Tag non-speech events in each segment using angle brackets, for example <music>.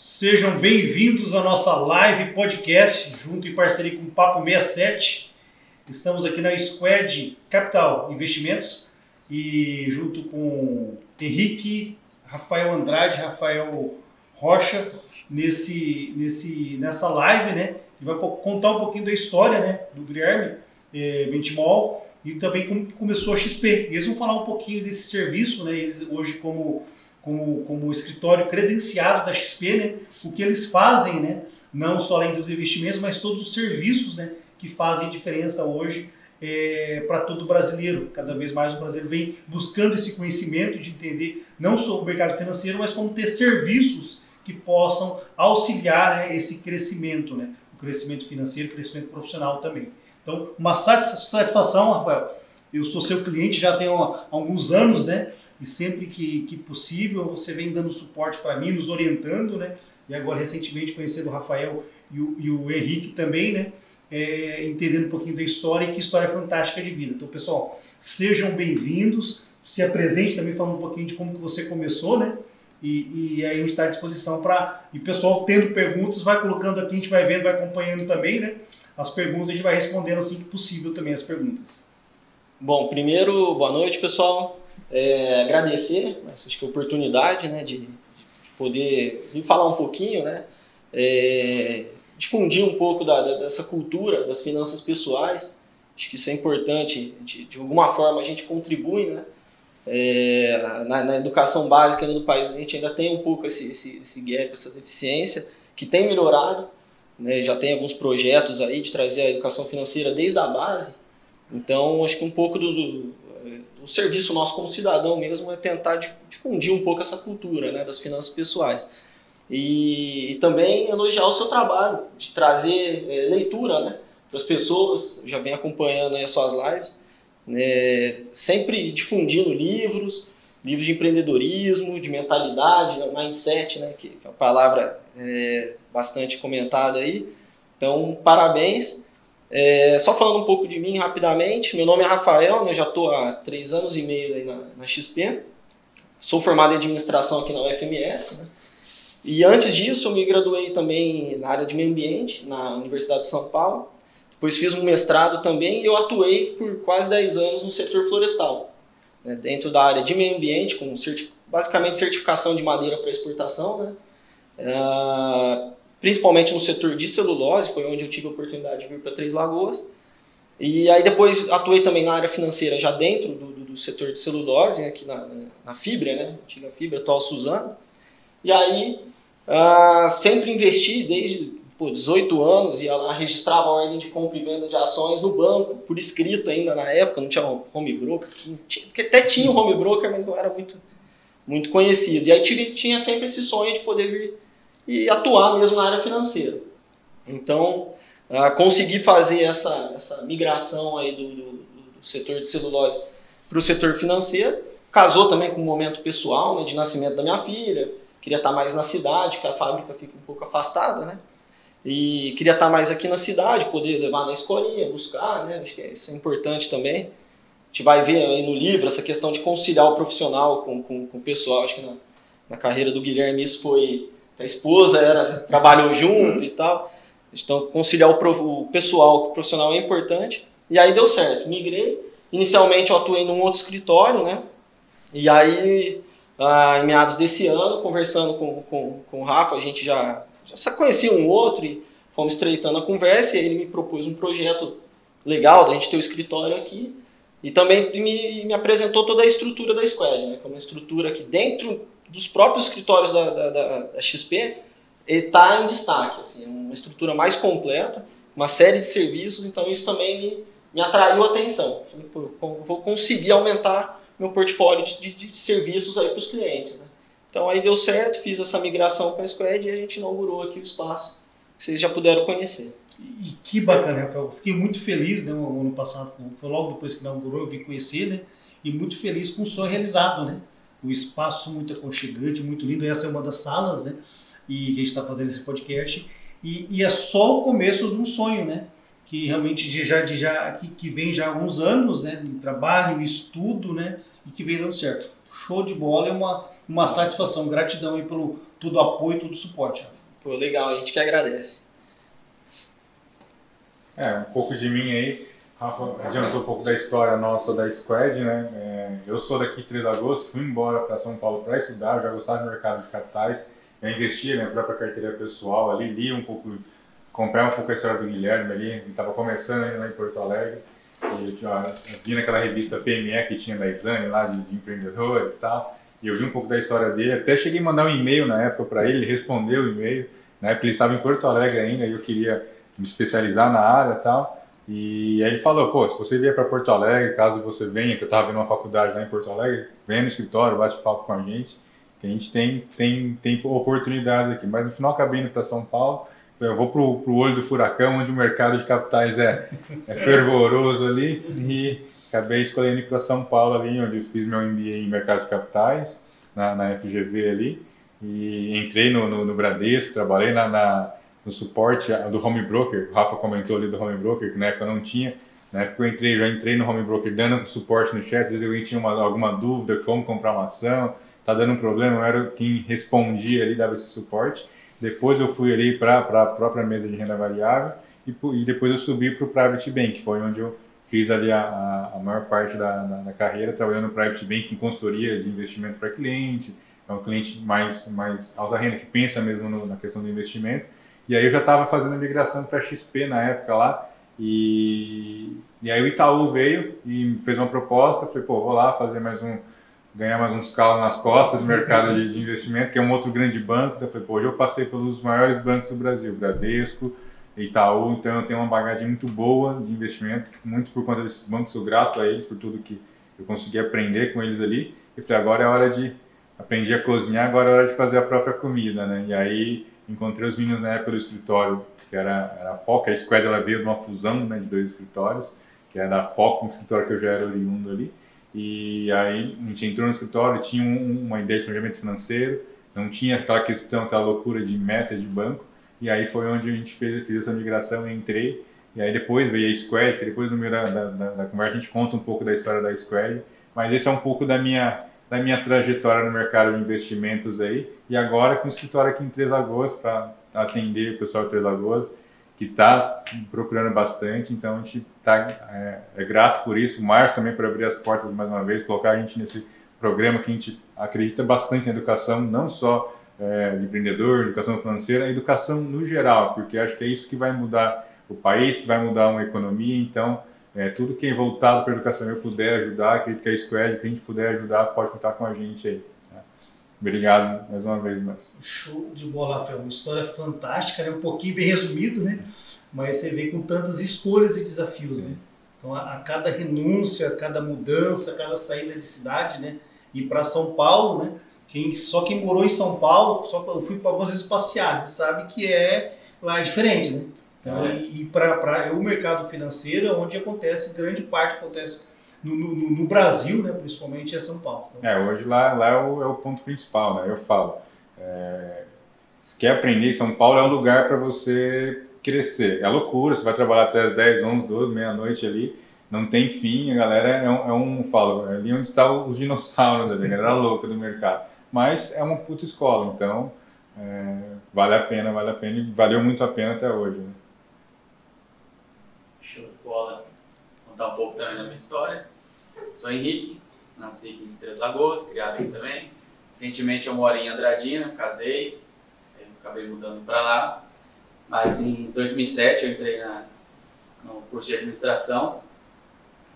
Sejam bem-vindos à nossa live podcast, junto em parceria com o Papo 67. Estamos aqui na Squad Capital Investimentos e junto com Henrique, Rafael Andrade, Rafael Rocha, nesse, nesse, nessa live, né? Que vai contar um pouquinho da história né, do Guilherme é, Bentimol e também como começou a XP. Eles vão falar um pouquinho desse serviço, né? Eles hoje como como, como escritório credenciado da XP, né, o que eles fazem, né, não só além dos investimentos, mas todos os serviços né, que fazem diferença hoje é, para todo brasileiro. Cada vez mais o brasileiro vem buscando esse conhecimento de entender não só o mercado financeiro, mas como ter serviços que possam auxiliar né, esse crescimento, né, o crescimento financeiro, o crescimento profissional também. Então, uma satisfação, Rafael. Eu sou seu cliente já tem alguns anos, né? E sempre que, que possível você vem dando suporte para mim, nos orientando, né? E agora recentemente conhecendo o Rafael e o, e o Henrique também, né? É, entendendo um pouquinho da história e que história fantástica de vida. Então, pessoal, sejam bem-vindos, se apresente também falando um pouquinho de como que você começou, né? E, e aí a gente está à disposição para. E pessoal, tendo perguntas, vai colocando aqui, a gente vai vendo, vai acompanhando também, né? As perguntas a gente vai respondendo assim que possível também as perguntas. Bom, primeiro, boa noite, pessoal. É, agradecer, acho que a oportunidade né, de, de poder vir falar um pouquinho, né, é, difundir um pouco da, da, dessa cultura das finanças pessoais. Acho que isso é importante, de, de alguma forma a gente contribui, né? É, na, na, educação básica do país a gente ainda tem um pouco esse, esse, esse gap, essa deficiência, que tem melhorado, né? já tem alguns projetos aí de trazer a educação financeira desde a base, então acho que um pouco do, do o serviço nosso como cidadão mesmo é tentar difundir um pouco essa cultura né, das finanças pessoais. E, e também elogiar o seu trabalho, de trazer é, leitura né, para as pessoas. Já venho acompanhando as suas lives, né, sempre difundindo livros, livros de empreendedorismo, de mentalidade, né, mindset, né, que, que é uma palavra é, bastante comentada aí. Então, parabéns. É, só falando um pouco de mim rapidamente, meu nome é Rafael, né, já estou há três anos e meio na, na, XP, sou formado em administração aqui na UFMS, né, e antes disso eu me graduei também na área de meio ambiente, na Universidade de São Paulo, depois fiz um mestrado também e eu atuei por quase 10 anos no setor florestal, né, dentro da área de meio ambiente, com certif basicamente certificação de madeira para exportação, né, uh, principalmente no setor de celulose, foi onde eu tive a oportunidade de vir para Três Lagoas. E aí depois atuei também na área financeira, já dentro do, do, do setor de celulose, aqui na, na Fibra, né? Antiga Fibra, atual Suzano. E aí uh, sempre investi desde pô, 18 anos, ia lá, registrava a ordem de compra e venda de ações no banco, por escrito ainda na época, não tinha home broker, tinha, até tinha home broker, mas não era muito, muito conhecido. E aí tive, tinha sempre esse sonho de poder vir e atuar mesmo na área financeira. Então, uh, conseguir fazer essa, essa migração aí do, do, do setor de celulose para o setor financeiro, casou também com um momento pessoal, né, de nascimento da minha filha, queria estar mais na cidade, porque a fábrica fica um pouco afastada, né? E queria estar mais aqui na cidade, poder levar na escolinha, buscar, né? Acho que isso é importante também. A gente vai ver aí no livro essa questão de conciliar o profissional com, com, com o pessoal. Acho que na, na carreira do Guilherme isso foi a esposa era, trabalhou junto e tal. Então, conciliar o, o pessoal com o profissional é importante. E aí deu certo, migrei. Inicialmente eu atuei num outro escritório, né? E aí, ah, em meados desse ano, conversando com, com, com o Rafa, a gente já, já conhecia um outro e fomos estreitando a conversa. E ele me propôs um projeto legal da gente ter o escritório aqui. E também me, me apresentou toda a estrutura da Squad, né? Que é uma estrutura que dentro dos próprios escritórios da, da, da, XP está em destaque, assim, uma estrutura mais completa, uma série de serviços, então isso também me, me atraiu a atenção. Falei, pô, vou conseguir aumentar meu portfólio de, de, de serviços aí para os clientes. Né? Então aí deu certo, fiz essa migração para a Squad e a gente inaugurou aqui o espaço, que vocês já puderam conhecer. E que bacana, Rafael. Fiquei muito feliz né, no ano passado, logo depois que inaugurou, eu vim conhecer, né? E muito feliz com o sonho realizado, né? O espaço muito aconchegante, muito lindo. Essa é uma das salas, né? E que a gente está fazendo esse podcast. E, e, é só o começo de um sonho, né? Que realmente já, já que, que vem já há alguns anos, né? De trabalho, estudo, né? E que vem dando certo. Show de bola, é uma, uma satisfação, gratidão aí pelo, todo o apoio, todo o suporte. Rafa. Pô, legal, a gente que agradece. É, um pouco de mim aí. Rafa adiantou um pouco da história nossa da Squad, né? É, eu sou daqui de 3 de agosto, fui embora para São Paulo para estudar, eu já gostava do mercado de capitais, eu investia minha própria carteira pessoal ali, li um pouco, comprei um pouco a história do Guilherme ali, ele estava começando ainda lá em Porto Alegre, e eu vi naquela revista PME que tinha da Exame lá de, de empreendedores e tal, e eu vi um pouco da história dele, até cheguei a mandar um e-mail na época para ele, ele respondeu o e-mail, na época ele estava em Porto Alegre ainda, e eu queria me especializar na área e tal, e aí ele falou, pô, se você vier para Porto Alegre, caso você venha, que eu estava vendo uma faculdade lá em Porto Alegre, vem no escritório, bate papo com a gente, que a gente tem, tem, tem oportunidades aqui. Mas no final acabei indo para São Paulo, eu vou para o olho do furacão, onde o mercado de capitais é, é <laughs> fervoroso ali, e acabei escolhendo ir para São Paulo ali, onde fiz meu MBA em mercado de capitais, na, na FGV ali, e entrei no, no, no Bradesco, trabalhei na, na no suporte do home broker, o Rafa comentou ali do home broker, que na época eu não tinha, na época eu entrei, já entrei no home broker dando suporte no chat, às vezes alguém tinha uma, alguma dúvida, como comprar uma ação, tá dando um problema, eu era quem respondia ali, dava esse suporte. Depois eu fui ali para a própria mesa de renda variável e, e depois eu subi para o Private Bank, que foi onde eu fiz ali a, a, a maior parte da, da, da, carreira, trabalhando no Private Bank com consultoria de investimento para cliente, é um cliente mais, mais alta renda, que pensa mesmo no, na questão do investimento. E aí eu já estava fazendo migração para XP na época lá. E, e aí o Itaú veio e fez uma proposta. Falei, pô, vou lá fazer mais um, ganhar mais uns calos nas costas do mercado de, de, investimento, que é um outro grande banco. Então eu falei, pô, hoje eu passei pelos maiores bancos do Brasil, Bradesco, Itaú, então eu tenho uma bagagem muito boa de investimento, muito por conta desses bancos, sou grato a eles por tudo que eu consegui aprender com eles ali. E falei, agora é hora de aprender a cozinhar, agora é hora de fazer a própria comida, né? E aí encontrei os meninos na época do escritório, que era, era a Foca, a Squad ela veio de uma fusão né, de dois escritórios, que era da Foca, um escritório que eu já era oriundo ali, e aí a gente entrou no escritório, tinha um, uma ideia de planejamento financeiro, não tinha aquela questão, aquela loucura de meta de banco, e aí foi onde a gente fez, fez essa migração entrei, e aí depois veio a Squad, que depois no meio da, da, da, conversa a gente conta um pouco da história da Squad, mas esse é um pouco da minha da minha trajetória no mercado de investimentos aí. E agora com o escritório aqui em Três Lagoas para atender o pessoal de Três Lagoas, que está procurando bastante. Então a gente está é, é, grato por isso. O Márcio também por abrir as portas mais uma vez, colocar a gente nesse programa que a gente acredita bastante na educação, não só é, de empreendedor, educação financeira, educação no geral, porque acho que é isso que vai mudar o país, que vai mudar uma economia. Então, é, tudo que é voltado para a educação eu puder ajudar, acredito que a Squad, que a gente puder ajudar, pode contar com a gente aí. Tá? Obrigado mais uma vez, Marcos. Show de bola, Rafael. Uma história fantástica, né? um pouquinho bem resumido, né? mas você vê com tantas escolhas e desafios. Né? Então, a, a cada renúncia, a cada mudança, a cada saída de cidade, né? e para São Paulo, né? Quem, só quem morou em São Paulo, só eu fui para algumas vezes passear, sabe que é lá é diferente, né? Então, é. E, para o mercado financeiro é onde acontece, grande parte acontece no, no, no Brasil, né, principalmente é São Paulo. Então, é, hoje lá, lá é, o, é o ponto principal, né? Eu falo, é, se quer aprender, São Paulo é um lugar para você crescer. É loucura, você vai trabalhar até as 10, 11, 12, meia-noite ali, não tem fim, a galera é um, é um falo, é ali onde está os dinossauros, a galera louca do mercado. Mas é uma puta escola, então é, vale a pena, vale a pena e valeu muito a pena até hoje. Né? Bola, contar um pouco também da minha história. Sou Henrique, nasci aqui em Três Lagoas, criado aqui também. Recentemente eu moro em Andradina, casei, acabei mudando para lá. Mas em 2007 eu entrei na, no curso de administração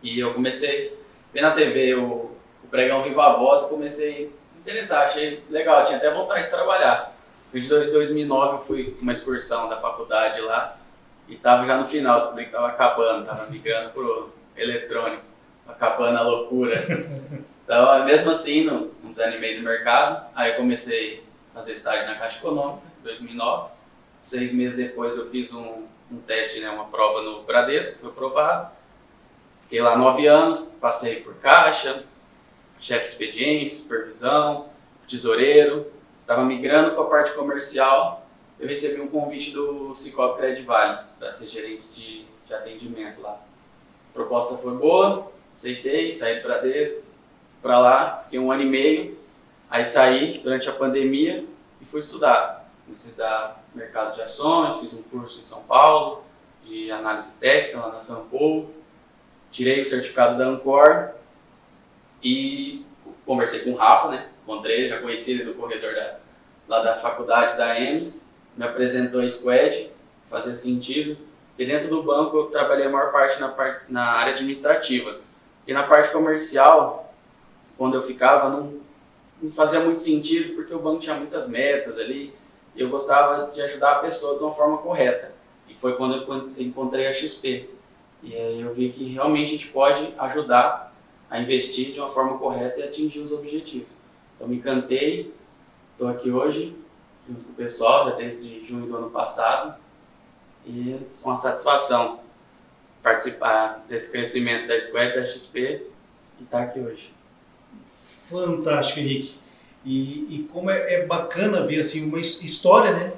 e eu comecei a ver na TV o, o pregão Viva Voz e comecei a interessar, achei legal, tinha até vontade de trabalhar. Em 2009 eu fui uma excursão da faculdade lá e tava já no final, descobri que tava acabando, tava migrando pro eletrônico, acabando a loucura. <laughs> Então, mesmo assim, não, não desanimei do mercado. Aí eu comecei a fazer estágio na Caixa Econômica, em 2009. Seis meses depois eu fiz um, um teste, né, uma prova no Bradesco, foi aprovado. Fiquei lá nove anos, passei por caixa, chefe de expediente, supervisão, tesoureiro. Estava migrando para a parte comercial eu recebi um convite do Cicobi Credit Vale para ser gerente de, de atendimento lá. A proposta foi boa, aceitei, saí do Bradesco para lá, fiquei um ano e meio, aí saí durante a pandemia e fui estudar. Comecei a estudar mercado de ações, fiz um curso em São Paulo de análise técnica lá na São Paulo. Tirei o certificado da Ancor e conversei com o Rafa, né? Encontrei, já conheci ele do corredor da, lá da faculdade da EMS. Me apresentou a Squad, fazia sentido. E dentro do banco eu trabalhei a maior parte na, parte, na área administrativa. E na parte comercial, quando eu ficava, não, não fazia muito sentido porque o banco tinha muitas metas ali e eu gostava de ajudar a pessoa de uma forma correta. E foi quando eu encontrei a XP. E aí eu vi que realmente a gente pode ajudar a investir de uma forma correta e atingir os objetivos. Então me encantei, estou aqui hoje junto com o pessoal, já desde junho do ano passado, e é uma satisfação participar desse crescimento da Square da XP e estar tá aqui hoje. Fantástico, Henrique. E, e como é, é, bacana ver assim uma história, né?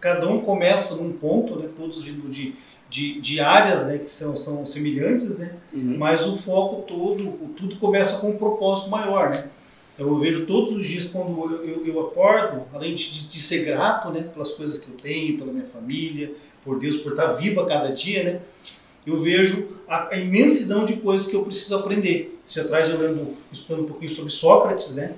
Cada um começa num ponto, né? Todos vindo de, de, de, áreas, né? Que são, são semelhantes, né? Uhum. Mas o foco todo, tudo começa com um propósito maior, né? Eu vejo todos os dias quando eu, eu, eu acordo, além de, de, ser grato, né? Pelas coisas que eu tenho, pela minha família, por Deus, por estar vivo a cada dia, né? Eu vejo a, a imensidão de coisas que eu preciso aprender. Você atrás eu lembro, estudando um pouquinho sobre Sócrates, né?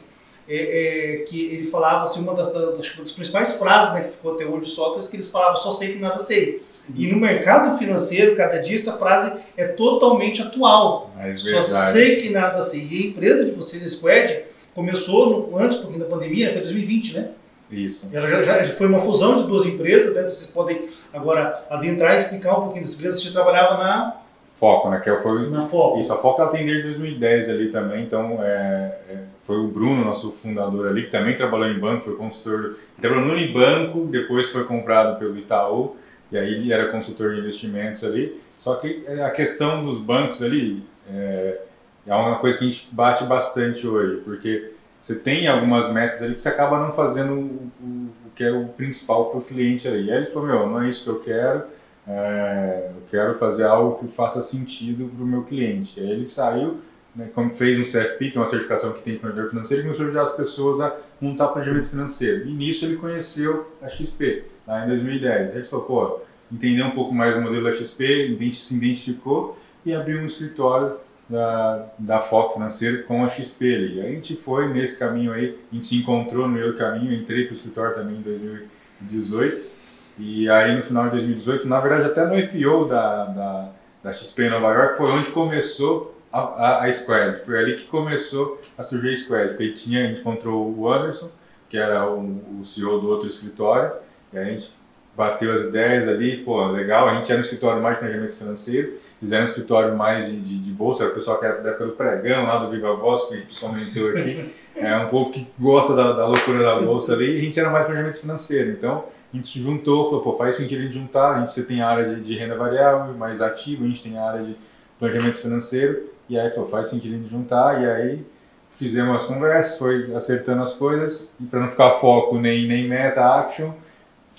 É, é, que ele falava assim, uma das, das, das, principais frases né, que ficou até hoje de Sócrates, que eles falavam, só sei que nada sei. E no mercado financeiro, cada dia, essa frase é totalmente atual. Só sei que nada sei. E a empresa de vocês, a Squad, começou no, antes um da pandemia, foi 2020, né? Isso. Ela já, já, foi uma fusão de duas empresas, né? Vocês podem agora adentrar e explicar um pouquinho das empresas. Você trabalhava na Foco, né? Que é foi na Foco. Isso, a Foco ela tem desde 2010 ali também, então é, é, foi o Bruno, nosso fundador ali, que também trabalhou em banco, foi consultor. Trabalhou no Unibanco, depois foi comprado pelo Itaú, e aí ele era consultor de investimentos ali. Só que é, a questão dos bancos ali é, é uma coisa que a gente bate bastante hoje, porque você tem algumas metas ali que você acaba não fazendo o, o, o que é o principal para o cliente ali. E aí ele falou, meu, não é isso que eu quero, é, eu quero fazer algo que faça sentido para o meu cliente. E aí ele saiu, né, como fez um CFP, que é uma certificação que tem de planejador financeiro, e começou a ajudar as pessoas a montar planejamento financeiro. E nisso ele conheceu a XP, lá em 2010. Aí ele falou, pô, entendeu um pouco mais o modelo da XP, se identificou e abriu um escritório da, da Foco Financeiro com a XP ali. A gente foi nesse caminho aí, a gente se encontrou no meio do caminho, entrei para o escritório também em 2018. E aí no final de 2018, na verdade até no IPO da, da, da XP em Nova York, foi onde começou a, a, a Squad. Foi ali que começou a surgir a Squad. Porque tinha, a gente encontrou o Anderson, que era o, o CEO do outro escritório, e a gente bateu as ideias ali, pô, legal, a gente era no escritório mais planejamento financeiro, fizeram um escritório mais de, de, de bolsa, era o pessoal que era da época do pregão, lá do Viva Voz, que a gente comentou aqui. <laughs> É um povo que gosta da, da loucura da bolsa ali, e a gente era mais planejamento financeiro. Então, a gente se juntou, falou, pô, faz sentido a gente juntar, a gente você tem a área de, de renda variável, mais ativo, a gente tem a área de planejamento financeiro, e aí falou, faz sentido a gente juntar, e aí fizemos as conversas, foi acertando as coisas, e para não ficar foco nem, nem meta, action,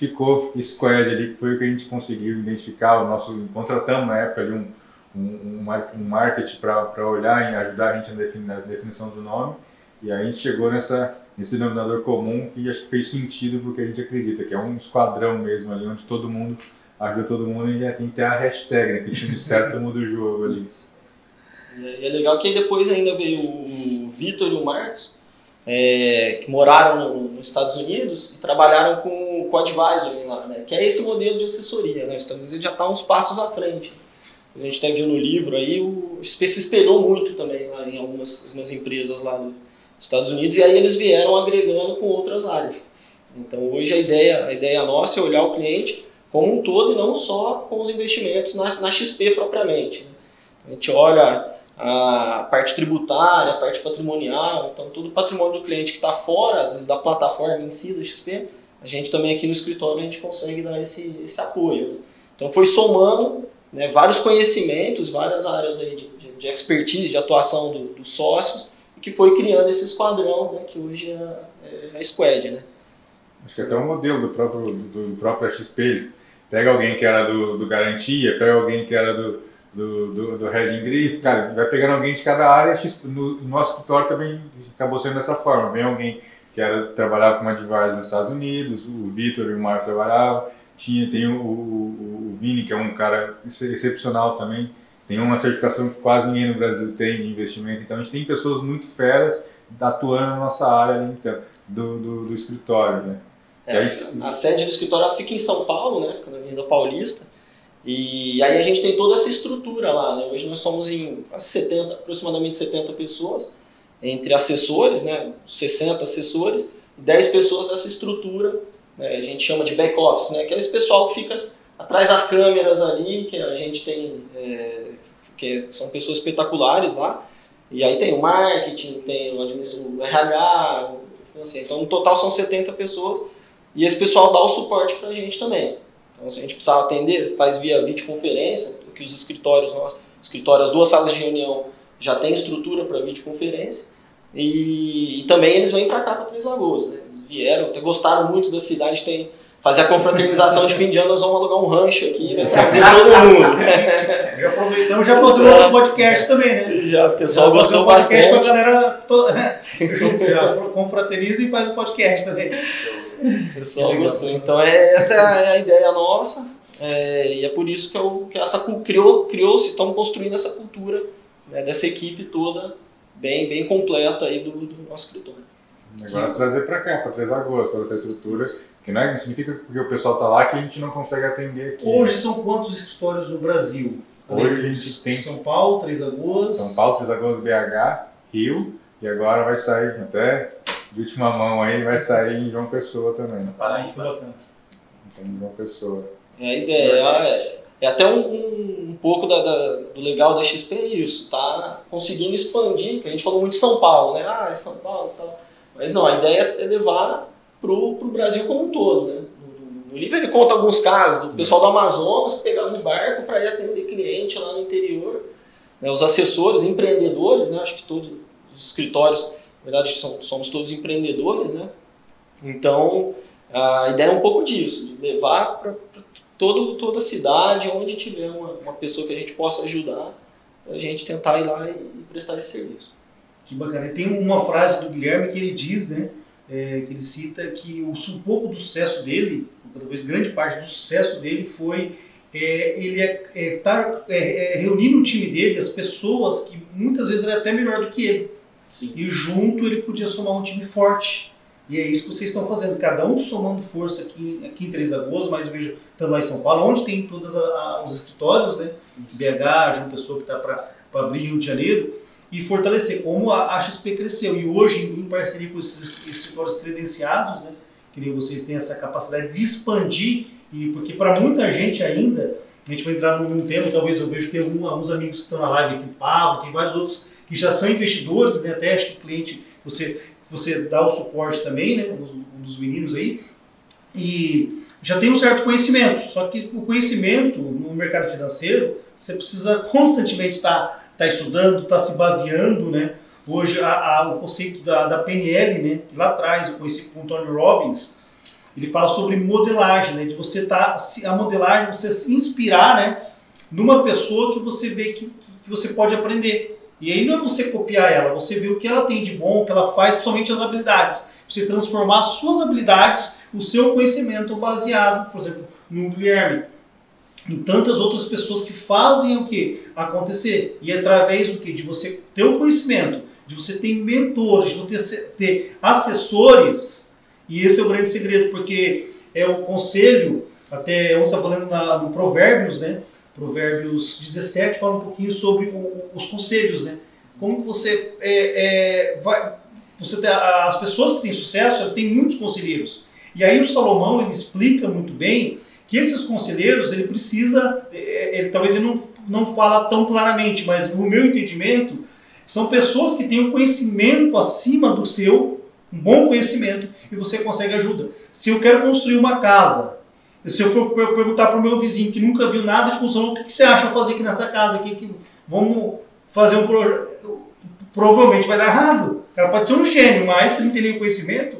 ficou Squad ali, que foi o que a gente conseguiu identificar. O nosso, contratamos na época ali um, um, um marketing para olhar e ajudar a gente na, definição do nome. E aí a gente chegou nessa, nesse denominador comum que acho que fez sentido porque a gente acredita, que é um esquadrão mesmo ali, onde todo mundo ajuda todo mundo e tem que ter a hashtag, né? Que time certo muda o jogo ali. E é legal que depois ainda veio o Vitor e o Marcos, é, que moraram no, nos Estados Unidos e trabalharam com o advisory lá, né? que é esse modelo de assessoria. Né? Os Estados Unidos já está uns passos à frente. A gente até viu no livro aí, o XP se espelhou muito também lá em algumas, algumas empresas lá nos Estados Unidos e aí eles vieram agregando com outras áreas. Então hoje a ideia, a ideia nossa é olhar o cliente como um todo e não só com os investimentos na, na XP propriamente. Né? A gente olha a parte tributária, a parte patrimonial, então todo o patrimônio do cliente que está fora, às vezes da plataforma em si do XP, a gente também aqui no escritório a gente consegue dar esse, esse apoio. Né? Então foi somando né, vários conhecimentos, várias áreas aí de, de, de expertise, de atuação do, dos sócios, que foi criando esse esquadrão né, que hoje é, é a Squad. Né? Acho que até um modelo do próprio, do, próprio XP. Pega alguém que era do, do Garantia, pega alguém que era do do, do, do Heading cara, vai pegando alguém de cada área, no, nosso escritório também acabou sendo dessa forma, vem alguém que era trabalhava como advisor nos Estados Unidos, o Vitor e o Marcos trabalhavam, tinha, tem o, o, o Vini, que é um cara excepcional também, tem uma certificação que quase ninguém no Brasil tem de investimento, então a gente tem pessoas muito feras atuando na nossa área então, do, do, do escritório, né? É, a sede do escritório fica em São Paulo, né? Fica na Avenida Paulista. E aí a gente tem toda essa estrutura lá, né? Hoje nós somos em 70, aproximadamente 70 pessoas, entre assessores, né? 60 assessores, e 10 pessoas dessa estrutura, né? a gente chama de back office, né? Que é esse pessoal que fica atrás das câmeras ali, que a gente tem, é, que são pessoas espetaculares lá. E aí tem o marketing, tem o, o RH, assim, então no total são 70 pessoas. E esse pessoal dá o suporte para a gente também. Então, se a gente precisar atender, faz via videoconferência, que os escritórios nossos, escritórios, as duas salas de reunião já tem estrutura para videoconferência. E, e, também eles vêm para cá, para Três Lagoas. Né? Eles vieram, até gostaram muito da cidade, tem fazer a confraternização de fim de ano, nós vamos alugar um rancho aqui, vai trazer todo <laughs> mundo. já aproveitamos, já fazer outro podcast também, né? Já, o pessoal já gostou um podcast bastante. com a galera toda, <laughs> junto, já confraterniza e faz o podcast também. O pessoal gostou. Então é, essa é a ideia nossa. É, e é por isso que, eu, que essa criou, criou-se, estamos construindo essa cultura né, dessa equipe toda bem, bem completa aí do, do nosso escritório. Agora que... trazer para cá, para Três Lagoas, essa estrutura, que não, é, não significa que o pessoal está lá que a gente não consegue atender aqui. Hoje são quantos escritórios no Brasil? Hoje a gente tem São Paulo, Três Lagoas. São Paulo, Três Lagoas, BH, Rio, e agora vai sair até de última mão aí, vai sair em João Pessoa também. Paraíba. Então, em João Pessoa. É a ideia. É, é até um, um, um pouco da, da, do legal da XP é isso, tá conseguindo expandir, que a gente falou muito de São Paulo, né? Ah, é São Paulo e tal. Mas não, a ideia é levar pro, pro Brasil como um todo, né? No livro ele conta alguns casos do pessoal do Amazonas que pegava um barco para ir atender cliente lá no interior. Né? Os assessores, empreendedores, né? acho que todos os escritórios na verdade, somos todos empreendedores, né? Então, a ideia é um pouco disso, levar para todo, toda a cidade, onde tiver uma, uma pessoa que a gente possa ajudar, a gente tentar ir lá e, e prestar esse serviço. Que bacana. Tem uma frase do Guilherme que ele diz, né? É, que ele cita que o, um pouco do sucesso dele, talvez grande parte do sucesso dele foi é, ele é, é, tá, é, é, reunir no time dele as pessoas que muitas vezes eram até melhor do que ele. Sim. E junto ele podia somar um time forte. E é isso que vocês estão fazendo, cada um somando força aqui, aqui em Três Lagoas, mas vejo estando lá em São Paulo, onde tem todos os escritórios, né? BH, João Pessoa que está para abrir Rio de Janeiro, e fortalecer, como a, a XP cresceu. E hoje, em parceria com esses escritórios credenciados, né? Que nem vocês têm essa capacidade de expandir, e porque para muita gente ainda, a gente vai entrar num tema, talvez eu vejo, tem alguns amigos que estão na live aqui, o Pablo, tem vários outros que já são investidores, né? até acho que o cliente, você, você dá o suporte também, né? um dos meninos aí, e já tem um certo conhecimento, só que o conhecimento no mercado financeiro, você precisa constantemente estar tá, tá estudando, estar tá se baseando, né? Hoje a, a, o conceito da, da PNL, né? Que lá atrás eu conheci com o Tony Robbins, ele fala sobre modelagem, né? De você tá, a modelagem, você se inspirar, né? Numa pessoa que você vê que, que você pode aprender. E aí não é você copiar ela, você vê o que ela tem de bom, o que ela faz, principalmente as habilidades. Você transformar as suas habilidades, o seu conhecimento baseado, por exemplo, no Guilherme, em tantas outras pessoas que fazem o que acontecer. E através do que de você ter o conhecimento, de você ter mentores, de você ter assessores, e esse é o grande segredo, porque é o conselho, até onde está falando na, no Provérbios, né? Provérbios 17 fala um pouquinho sobre o, os conselhos, né? Como que você é, é, vai, você tem, as pessoas que têm sucesso, elas têm muitos conselheiros. E aí o Salomão ele explica muito bem que esses conselheiros ele precisa, é, é, talvez ele não não fala tão claramente, mas no meu entendimento são pessoas que têm um conhecimento acima do seu, um bom conhecimento e você consegue ajuda. Se eu quero construir uma casa se eu perguntar para o meu vizinho que nunca viu nada de construção, o que, que você acha fazer aqui nessa casa? Aqui, que vamos fazer um projeto. Provavelmente vai dar errado. Ela pode ser um gênio, mas se não tem nenhum conhecimento,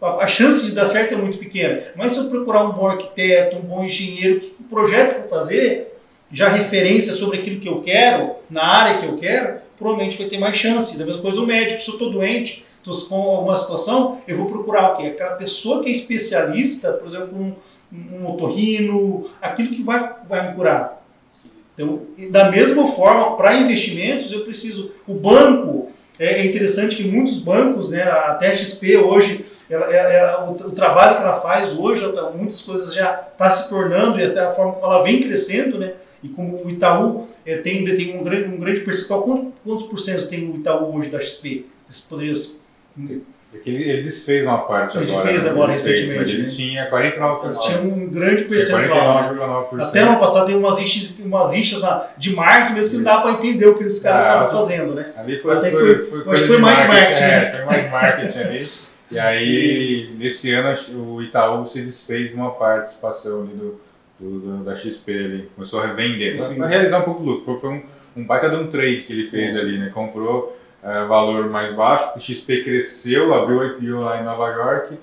a chance de dar certo é muito pequena. Mas se eu procurar um bom arquiteto, um bom engenheiro, que o projeto que fazer, já referência sobre aquilo que eu quero, na área que eu quero, provavelmente vai ter mais chance. Da mesma coisa o médico, se eu estou doente, com alguma situação, eu vou procurar o quê? Aquela pessoa que é especialista, por exemplo, um, um otorrino, aquilo que vai, vai me curar. Então, da mesma forma, para investimentos, eu preciso. O banco, é, é interessante que muitos bancos, né, a XP hoje, ela, ela, o, o, trabalho que ela faz hoje, ela, muitas coisas já está se tornando e até a forma como ela vem crescendo, né? E como o Itaú é, tem, tem um grande, um grande percentual, quantos, quantos por cento tem o Itaú hoje da XP? Você poderia é que ele, ele desfez uma parte ele agora. Ele fez agora recentemente. Fez, ele né? tinha 49%. Tinha um grande percentual. 49,9%. Né? Até ano passado tem umas rixas, umas rixas na, de marketing mesmo que não dá para entender o que os caras estavam ah, fazendo, né? Ali foi, Até foi, foi, foi, foi mais marketing, marketing né? é, Foi mais marketing ali. E aí, <laughs> nesse ano, o Itaú se desfez uma participação ali do, do, da XP ali. Começou a revender. Para realizar um pouco do lucro. Foi um, um baita de um trade que ele fez ali, né? Comprou é, valor mais baixo, o XP cresceu, abriu o IPO lá em Nova York,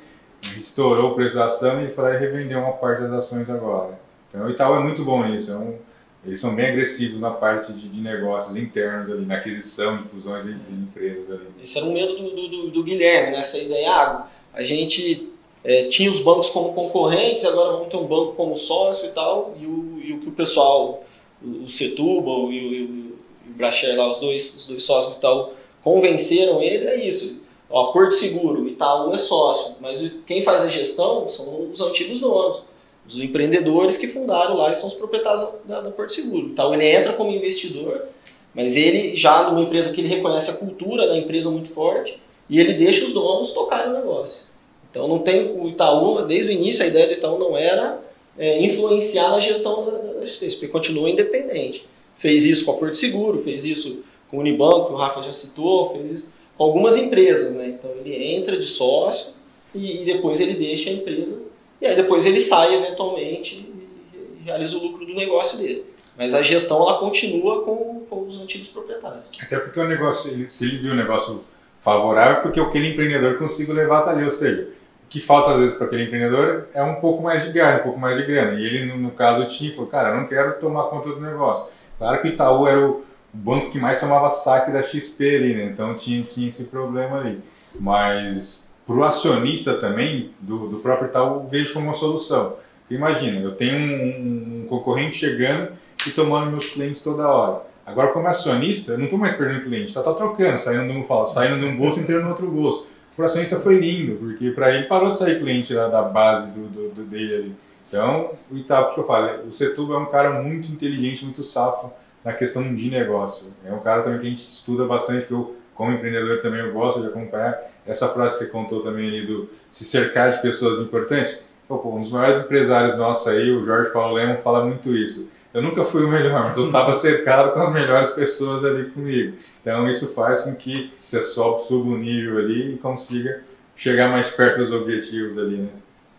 estourou o preço da ação e foi lá revendeu uma parte das ações agora. Então o Itaú é muito bom nisso, é um, eles são bem agressivos na parte de, de, negócios internos ali, na aquisição de fusões de, de empresas ali. Esse era um medo do, do, do Guilherme, né? ideia, ah, a gente é, tinha os bancos como concorrentes, agora vamos ter um banco como sócio e tal, e o, e o que o pessoal, o Setúbal e o, o, o Bracher lá, os dois, os dois sócios do Itaú, convenceram ele, é isso. Ó, Porto Seguro, Itaú é sócio, mas quem faz a gestão são os antigos donos, os empreendedores que fundaram lá e são os proprietários da, da Porto Seguro. Então ele entra como investidor, mas ele já numa empresa que ele reconhece a cultura da empresa muito forte e ele deixa os donos tocarem o negócio. Então não tem o Itaú, desde o início a ideia do Itaú não era é, influenciar na gestão da, da porque continua independente. Fez isso com a Porto Seguro, fez isso com o Unibanco, que o Rafa já citou, fez isso com algumas empresas, né? Então ele entra de sócio e, e depois ele deixa a empresa e aí depois ele sai eventualmente e realiza o lucro do negócio dele. Mas a gestão ela continua com, com os antigos proprietários. Até porque o negócio, ele, se ele viu o negócio favorável, porque aquele empreendedor consigo levar até ali, ou seja, o que falta às vezes para aquele empreendedor é um pouco mais de grana, um pouco mais de grana. E ele, no, no caso, tinha, falou, cara, eu não quero tomar conta do negócio. Claro que o Itaú era o, o banco que mais tomava saque da XP ali, né? Então tinha, tinha esse problema ali. Mas para o acionista também, do, do próprio Itaú, vejo como uma solução. Porque imagina, eu tenho um, um, concorrente chegando e tomando meus clientes toda hora. Agora, como acionista, eu não estou mais perdendo cliente, só está trocando, saindo de um, fala, saindo de um bolso e entrando no outro bolso. Para o acionista foi lindo, porque para ele parou de sair cliente lá da base do, do, do dele ali. Então, o Itaú, que eu falo, o Setúbal é um cara muito inteligente, muito safo na questão de negócio. É um cara também que a gente estuda bastante, que eu, como empreendedor, também eu gosto de acompanhar. Essa frase que você contou também ali do se cercar de pessoas importantes. Pô, um dos maiores empresários nossos aí, o Jorge Paulo Lemos, fala muito isso. Eu nunca fui o melhor, mas eu estava <laughs> cercado com as melhores pessoas ali comigo. Então isso faz com que você sobe, suba o nível ali e consiga chegar mais perto dos objetivos ali, né?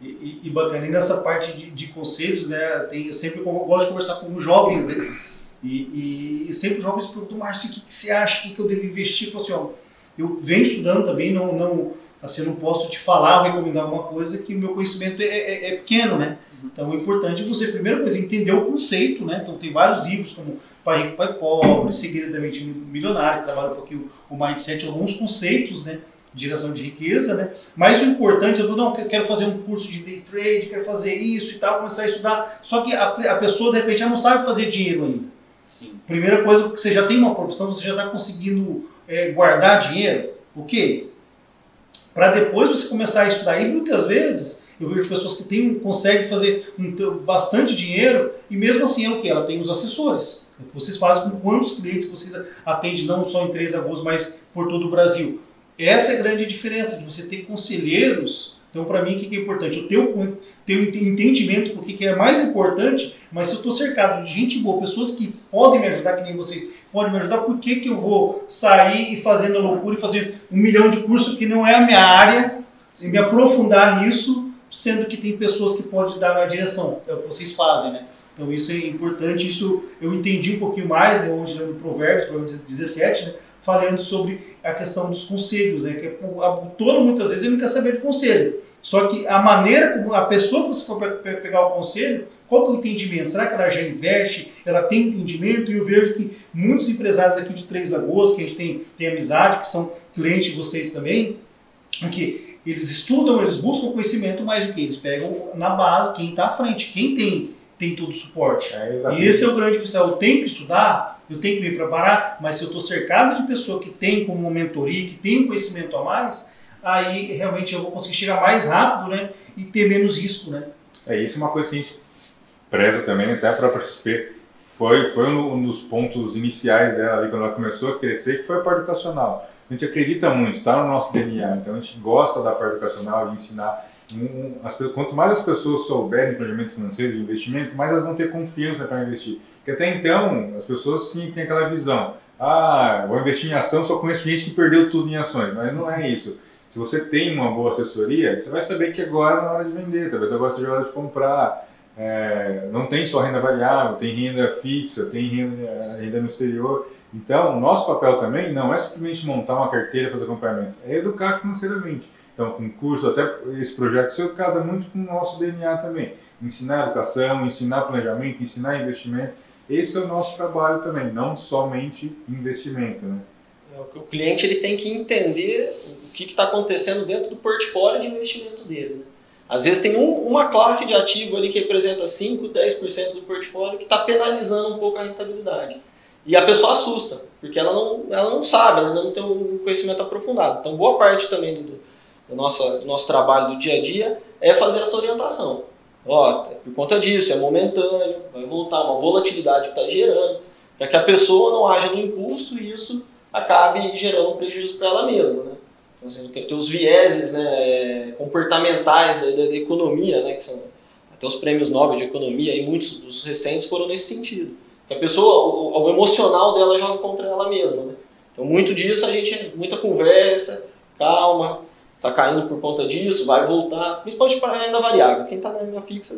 E, e, e bacana, e nessa parte de, de conselhos, né, tem, eu sempre gosto de conversar com os jovens, né, e, e, sempre os jovens perguntam, Márcio, o que, que você acha, o que, que eu devo investir? Eu falo assim, ó, eu venho estudando também, não, não, assim, não posso te falar ou recomendar uma coisa que o meu conhecimento é, é, é pequeno, né? Então é importante você, primeira coisa, entender o conceito, né? Então tem vários livros como Pai Rico, Pai Pobre, Segredamente Milionário, que trabalha um pouquinho o mindset, alguns conceitos, né? De geração de riqueza, né? Mas o importante, eu não quero fazer um curso de day trade, quero fazer isso e tal, começar a estudar. Só que a, a pessoa, de repente, já não sabe fazer dinheiro ainda. Sim. Primeira coisa, que você já tem uma profissão, você já está conseguindo é, guardar dinheiro, ok? Para depois você começar a estudar. E muitas vezes eu vejo pessoas que têm, conseguem fazer bastante dinheiro e mesmo assim é o que? Ela tem os assessores. É o que vocês fazem com quantos clientes vocês atendem, não só em Três Lagoas, mas por todo o Brasil. Essa é a grande diferença, de você ter conselheiros então, para mim, o que é importante? Eu tenho, tenho entendimento do que é mais importante, mas se eu estou cercado de gente boa, pessoas que podem me ajudar, que nem você pode me ajudar, por que, que eu vou sair e fazendo loucura e fazer um milhão de cursos que não é a minha área, e me aprofundar nisso, sendo que tem pessoas que podem dar a direção, é o que vocês fazem, né? Então isso é importante, isso eu entendi um pouquinho mais, né, hoje no Provérbios, Provérbios 17, né, falando sobre a questão dos conselhos, né? Que é o autor muitas vezes ele não quer saber de conselho. Só que a maneira como a pessoa que você for pegar o conselho, qual que é o entendimento? Será que ela já investe? Ela tem entendimento? E eu vejo que muitos empresários aqui de Três Lagoas, que a gente tem, tem amizade, que são clientes de vocês também, Porque eles estudam, eles buscam conhecimento, mas o que? Eles pegam na base quem está à frente, quem tem, tem todo o suporte. É, E esse é o grande. Eu tenho que estudar, eu tenho que me preparar, mas se eu estou cercado de pessoa que tem como mentoria, que tem um conhecimento a mais, aí realmente eu vou conseguir chegar mais rápido né, e ter menos risco. Né? É isso é uma coisa que a gente preza também, até a própria XP foi, foi um dos pontos iniciais dela ali quando ela começou a crescer, que foi a parte educacional. A gente acredita muito, está no nosso DNA, então a gente gosta da parte educacional, de ensinar. Um, as quanto mais as pessoas souberem de planejamento financeiro, de investimento, mais elas vão ter confiança para investir. Porque até então, as pessoas sim têm aquela visão. Ah, vou investir em ação, só conheço gente que perdeu tudo em ações. Mas não é isso. Se você tem uma boa assessoria, você vai saber que agora é na hora de vender, talvez agora seja a hora de comprar. É, não tem só renda variável, tem renda fixa, tem renda, renda no exterior. Então, nosso papel também não é simplesmente montar uma carteira fazer acompanhamento, é educar financeiramente. Então, com curso, até esse projeto seu casa muito com o nosso DNA também. Ensinar educação, ensinar planejamento, ensinar investimento. Esse é o nosso trabalho também, não somente investimento. Né? É, O cliente ele tem que entender o que está acontecendo dentro do portfólio de investimento dele. Né? Às vezes tem um- uma classe de ativo ali que representa 5, 10% do portfólio que está penalizando um pouco a rentabilidade. E a pessoa assusta, porque ela não, ela não sabe, ela não tem um conhecimento aprofundado. Então, boa parte também do, do, nossa, do nosso trabalho do dia a dia é fazer essa orientação. Ó, por conta disso, é momentâneo, vai voltar, uma volatilidade que está gerando, para que a pessoa não haja no impulso e isso acabe gerando um prejuízo para ela mesma, né? Então, assim, tem, tem os vieses né, é, comportamentais da, da, da economia, né, que são até os prêmios Nobel de economia e muitos dos recentes foram nesse sentido. Que a pessoa, o, o emocional dela joga contra ela mesma, né? Então muito disso a gente, muita conversa, calma, tá caindo por conta disso, vai voltar, principalmente para a renda variável. Quem está na renda fixa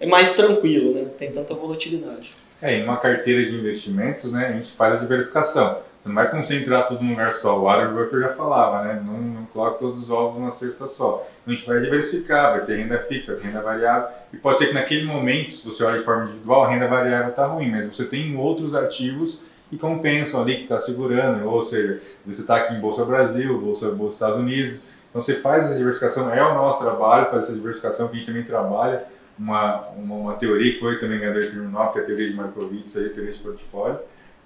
é mais tranquilo, né? Tem tanta volatilidade. É, em uma carteira de investimentos, né, a gente faz a diversificação. Você não vai concentrar tudo num lugar só. O Warren Buffett já falava, né? Não, não coloque todos os ovos numa cesta só. Então a gente vai diversificar, vai ter renda fixa, vai ter renda variável. E pode ser que naquele momento, se você olha de forma individual, a renda variável está ruim, mas você tem outros ativos que compensam ali, que está segurando. Ou seja, você está aqui em Bolsa Brasil, Bolsa, Bolsa Estados Unidos. Então você faz essa diversificação, é o nosso trabalho, fazer essa diversificação que a gente também trabalha. Uma, uma, uma teoria que foi também de prêmio Nobel, que é a teoria de Markowitz, a teoria de portfólio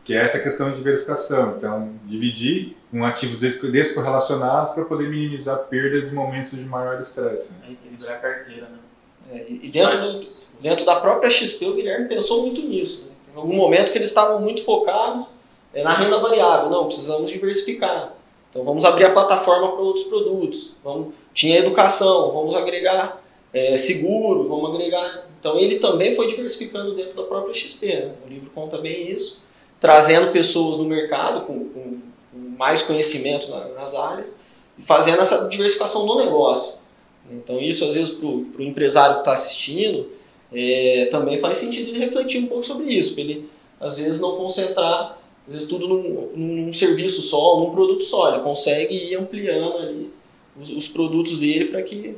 que é essa questão de diversificação. Então, dividir com ativos des- descorrelacionados para poder minimizar perdas em momentos de maior estresse. né? Equilibrar a carteira, né? É, e dentro, do- Mas- dentro da própria XP, o Guilherme pensou muito nisso. Né? Em algum momento que eles estavam muito focados é, na renda variável. Não, precisamos diversificar. Então vamos abrir a plataforma para outros produtos. Vamos, tinha educação, vamos agregar é, seguro, vamos agregar. Então ele também foi diversificando dentro da própria XP. Né? O livro conta bem isso, trazendo pessoas no mercado com, com- mais conhecimento na- nas áreas e fazendo essa diversificação do negócio. Então isso às vezes para o empresário que está assistindo é, também faz sentido ele refletir um pouco sobre isso, para ele às vezes não concentrar às vezes tudo num, num serviço só, num produto só, ele consegue ir ampliando ali os, os produtos dele para que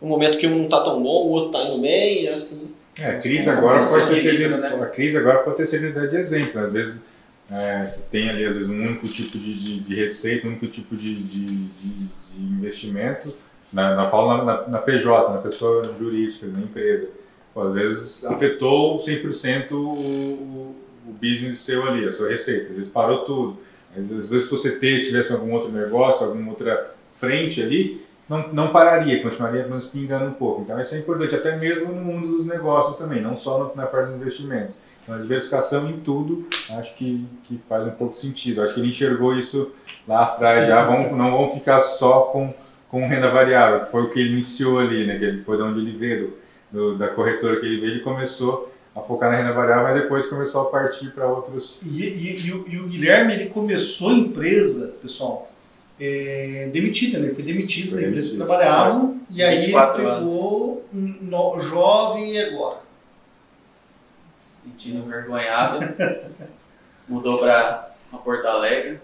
no momento que um não está tão bom, o outro está indo bem e assim. É, a crise agora pode ter servido, né? a crise agora pode ter servido de exemplo. Às vezes é, você tem ali às vezes um único tipo de, de, de receita, um único tipo de, de, de, de investimento. Na, na falo na, na, na PJ, na pessoa jurídica, na empresa. Pô, às vezes afetou 100% o, o, business seu ali, a sua receita. Às vezes parou tudo. Às vezes se você tivesse algum outro negócio, alguma outra frente ali, não, não pararia, continuaria menos pingando um pouco. Então isso é importante, até mesmo no mundo dos negócios também, não só na parte do investimento. Então a diversificação em tudo, acho que, que faz um pouco de sentido. Acho que ele enxergou isso lá atrás já, vamos, não vão ficar só com, com renda variável, que foi o que ele iniciou ali, né? que foi de onde ele veio, do, da corretora que ele veio, ele começou a focar na renda variável, mas depois começou a partir para outros... E, e, e, o, e o Guilherme, ele começou a empresa, pessoal, é, demitida, né? Ele foi demitido Foi da empresa que trabalhava e aí ele 24 pegou um no- jovem e agora. sentindo envergonhado. <laughs> Mudou pra pra Porto Alegre.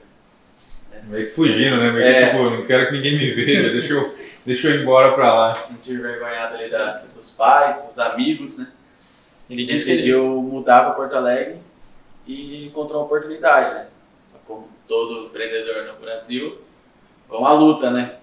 Meio que fugindo, né? Meio que É. tipo, não quero que ninguém me veja, deixa eu, <laughs> deixa eu ir embora para lá. Sentiu envergonhado ali da, dos pais, dos amigos, né? Ele disse que ele, decidiu mudar para Porto Alegre e encontrou uma oportunidade, né? Como todo empreendedor no Brasil, foi uma luta, né?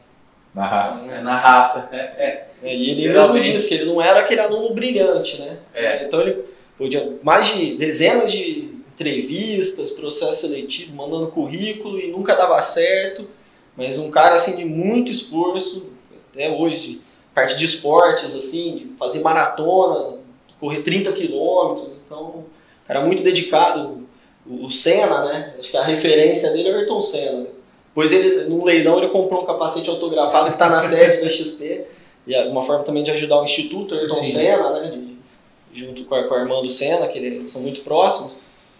Na raça. É na raça. É, é. É, e ele mesmo disse que ele não era aquele aluno brilhante, né? É. Então ele podia mais de dezenas de entrevistas, processo seletivo, mandando currículo e nunca dava certo. Mas um cara assim de muito esforço, até hoje, parte de esportes, assim, de fazer maratonas, correr 30 quilômetros. Então, cara muito dedicado. O o Senna, né? Acho que a referência dele é o Ayrton Senna. Pois ele, no leilão, ele comprou um capacete autografado que está na sede da XP. E é uma forma também de ajudar o Instituto Ayrton Sim. Senna, né? de- junto com a, com a irmã do Senna, que eles são muito próximos.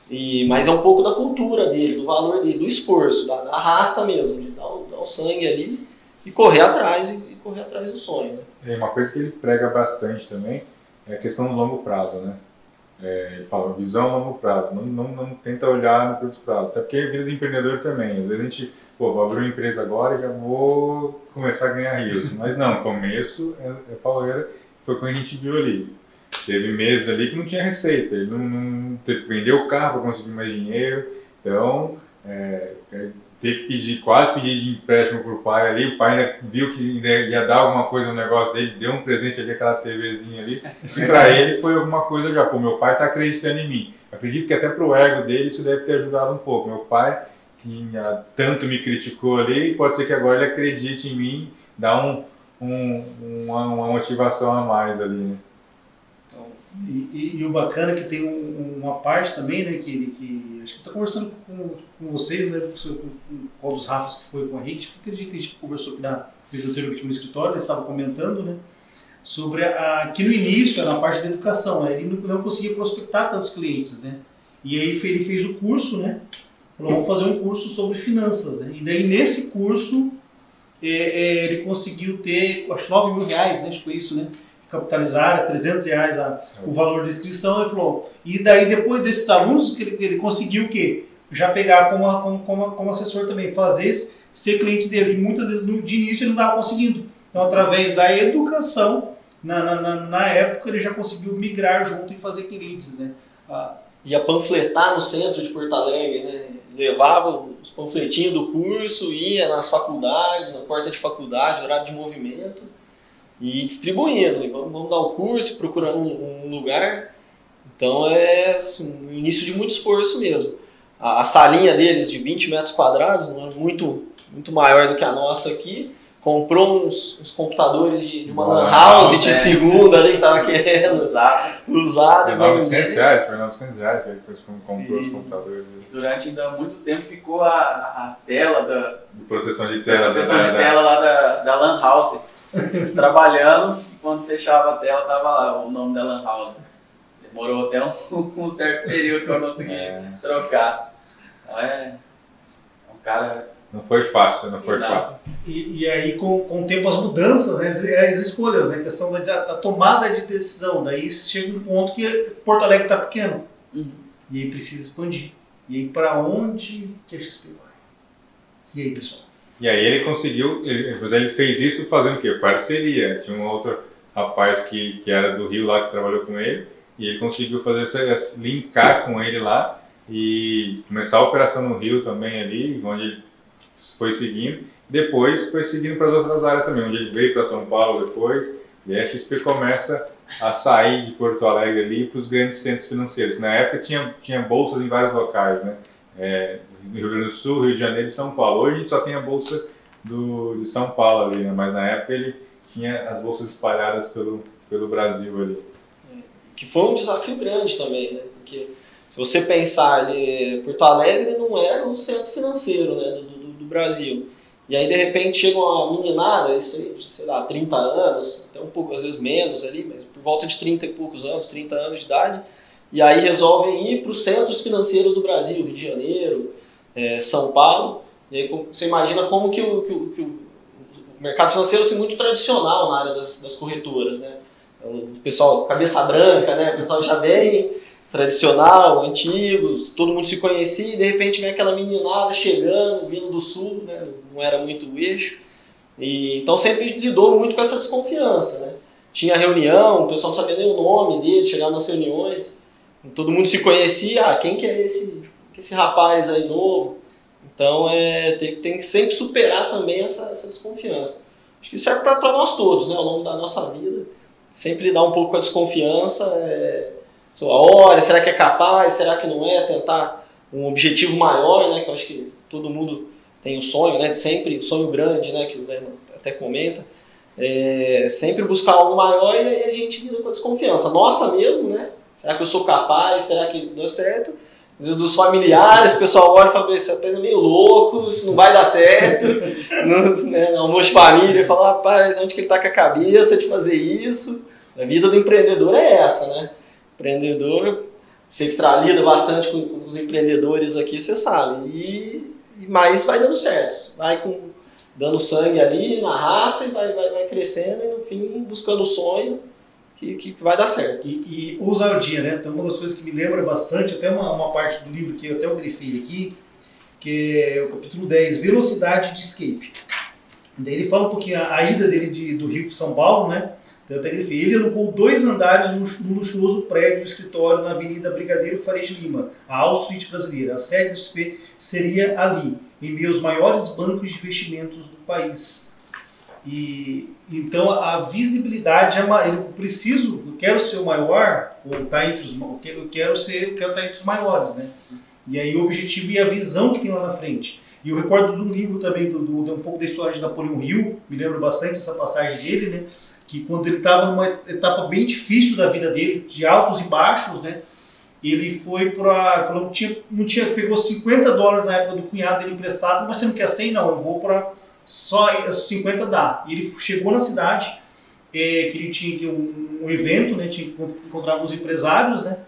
E, mas é um pouco da cultura dele, do valor dele, do esforço, da, da raça mesmo, de dar o, dar o sangue ali e correr atrás e, e correr atrás do sonho. Né? E uma coisa que ele prega bastante também é questão do longo prazo, né? É, ele fala visão longo prazo, não, não, não tenta olhar no curto prazo. Até porque a vida do empreendedor também. Às vezes a gente, pô, vou abrir uma empresa agora e já vou começar a ganhar rios. Mas não, começo é, é pauleira, foi quando a gente viu ali. Teve meses ali que não tinha receita, ele não, não teve vender o carro para conseguir mais dinheiro. Então, é, ter que pedir, quase pedir de empréstimo pro pai ali, o pai ainda viu que ainda ia dar alguma coisa no negócio dele, deu um presente ali, aquela TVzinha ali, e pra <laughs> ele foi alguma coisa já, pô, meu pai tá acreditando em mim. Acredito que até pro ego dele isso deve ter ajudado um pouco. Meu pai, que tanto me criticou ali, pode ser que agora ele acredite em mim, dá um, um, uma, uma motivação a mais ali, né? E, e- e o bacana é que tem um- uma parte também, né, que, que acho tá conversando com, com você, não lembro com, com qual dos Rafas que foi com a gente, porque dia que a gente conversou aqui na vez anterior que tinha no escritório, eles estavam comentando, né, sobre a, que no início, na parte da educação, né, ele não, não conseguia prospectar tantos clientes, né, e aí ele fez o curso, né, falou, vamos fazer um curso sobre finanças, né, e daí nesse curso é, é, ele conseguiu ter, acho que 9 mil reais, né, acho que foi isso, né, capitalizar, 300 reais a, o valor da inscrição, ele falou, e daí depois desses alunos que ele, ele conseguiu o quê? Já pegar como, como, como, como assessor também, fazer esse- ser cliente dele, e muitas vezes no, de início ele não estava conseguindo. Então, através da educação, na, na, na, na época ele já conseguiu migrar junto e fazer clientes, né? Ah, Ia panfletar no centro de Porto Alegre, né? levava os panfletinhos do curso, ia nas faculdades, na porta de faculdade, horário de movimento, e distribuindo. E vamos, vamos dar o curso, procurando um, um lugar. Então é assim, um início de muito esforço mesmo. A, a salinha deles de 20 metros quadrados, não é muito, muito maior do que a nossa aqui. Comprou uns, uns computadores de, de uma lan house de é. segunda ali que tava querendo <laughs> Usado. usar. Foi vender. 900 reais, foi 900 reais que ele fez, comprou os E- computadores. Durante ainda muito tempo ficou a, a tela da, De proteção de tela. proteção da- de da- tela lá da, da Lan House. Eles trabalhando e quando fechava a tela tava lá o nome da Lan House. Demorou até um, <laughs> um certo período para eu conseguir É, trocar. Então é um cara. não foi fácil, não foi Não. fácil. E, e aí, com, com o tempo, as mudanças, né, as, as escolhas, né, a questão da, da tomada de decisão. Daí chega um ponto que Porto Alegre está pequeno. Uhum. E aí precisa expandir. E aí, para onde que a XP vai? E aí, pessoal? E aí ele conseguiu, ele, ele fez isso fazendo o quê? Parceria. Tinha um outro rapaz que, que era do Rio lá que trabalhou com ele e ele conseguiu fazer essa, linkar com ele lá e começar a operação no Rio também ali, onde ele foi seguindo. Depois foi seguindo para as outras áreas também, onde ele veio para São Paulo depois. E a XP começa a sair de Porto Alegre ali para os grandes centros financeiros. Na época tinha, tinha bolsas em vários locais, né? É, Rio Grande do Sul, Rio de Janeiro e São Paulo. Hoje a gente só tem a bolsa do, de São Paulo ali, né? Mas na época ele tinha as bolsas espalhadas pelo, pelo Brasil ali. que foi um desafio grande também, né? Porque se você pensar ali, Porto Alegre não era o centro financeiro né, do, do, do Brasil. E aí, de repente, chega uma meninada, isso aí, sei lá, 30 anos, até um pouco, às vezes menos ali, mas por volta de 30 e poucos anos, 30 anos de idade, e aí resolvem ir para os centros financeiros do Brasil, Rio de Janeiro, eh, São Paulo. E aí você imagina como que o, que o, que o mercado financeiro é muito tradicional na área das, das corretoras, né? O pessoal cabeça branca, né? O pessoal já bem tradicional, antigo, todo mundo se conhecia e de repente vem aquela meninada chegando, vindo do sul, né? Não era muito o eixo. E, então sempre lidou muito com essa desconfiança, né? Tinha reunião, o pessoal não sabia nem o nome dele, chegava nas reuniões, todo mundo se conhecia, ah, quem que é esse, é esse rapaz aí novo? Então é, tem, tem que sempre superar também essa, essa desconfiança. Acho que serve para nós todos, né, ao longo da nossa vida. Sempre dá um pouco a desconfiança. É, olha, será que é capaz? Será que não é? Tentar um objetivo maior, né? Que eu acho que todo mundo tem um sonho, né? Sempre, sonho grande, né? Que o Lema até comenta. É, sempre buscar algo maior e a gente lida com a desconfiança. Nossa mesmo, né? Será que eu sou capaz? Será que deu certo? Às vezes dos familiares, o pessoal olha e fala, esse rapaz é meio louco, isso não vai dar certo. <laughs> no, né, almoço de família, fala, rapaz, onde que ele está com a cabeça de fazer isso? A vida do empreendedor é essa, né? Empreendedor, você que lida bastante com, com, os empreendedores aqui, você sabe. E, mas vai dando certo. Vai com, dando sangue ali na raça e vai, vai, vai crescendo e no fim buscando o sonho que, que vai dar certo. E, e o dia, né? Então, uma das coisas que me lembra bastante, até uma, uma parte do livro que eu até eu grifei aqui, que é o capítulo 10, Velocidade de Escape. Daí ele fala um pouquinho a, a ida dele de, do Rio para São Paulo, né? Então, até grifei. Ele alugou dois andares no luxuoso prédio do escritório na Avenida Brigadeiro Faria de Lima, a Auschwitz brasileira. A sede do SP seria ali, em aos maiores bancos de investimentos do país. E então a visibilidade é uma, eu preciso, eu quero ser o maior, ou tá entre os, eu quero ser, eu quero estar tá entre os maiores, né? E aí o objetivo e a visão que tem lá na frente. E eu recordo de um livro também, do, do, um pouco da história de Napoleão Hill, me lembro bastante essa passagem dele, né? Que quando ele estava numa etapa bem difícil da vida dele, de altos e baixos, né? Ele foi para. Falou que tinha, não tinha, pegou 50 dólares na época do cunhado dele emprestado, mas você não quer 100? Não, eu vou para só 50 dá. E ele chegou na cidade, é, que ele tinha um, um, evento, né, tinha que encontrar alguns empresários, né,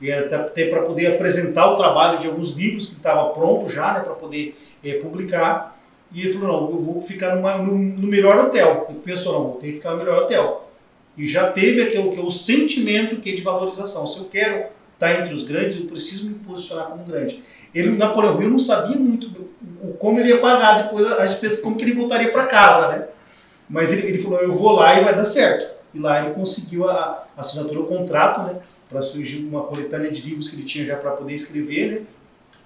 e até, até para poder apresentar o trabalho de alguns livros que estava pronto já, né, para poder é, publicar. E ele falou, não, eu vou ficar numa, no, no, melhor hotel. Ele pensou, não, vou ter que ficar no melhor hotel. E já teve aquele, que é o sentimento que é de valorização. Se eu quero estar tá entre os grandes, eu preciso me posicionar como grande. Ele, Napoleão Hill, não sabia muito como ele ia pagar depois as despesas, como que ele voltaria para casa, né? Mas ele, ele falou, eu vou lá e vai dar certo. E lá ele conseguiu a, a assinatura, o contrato, né? Para surgir uma coletânea de livros que ele tinha já para poder escrever, né?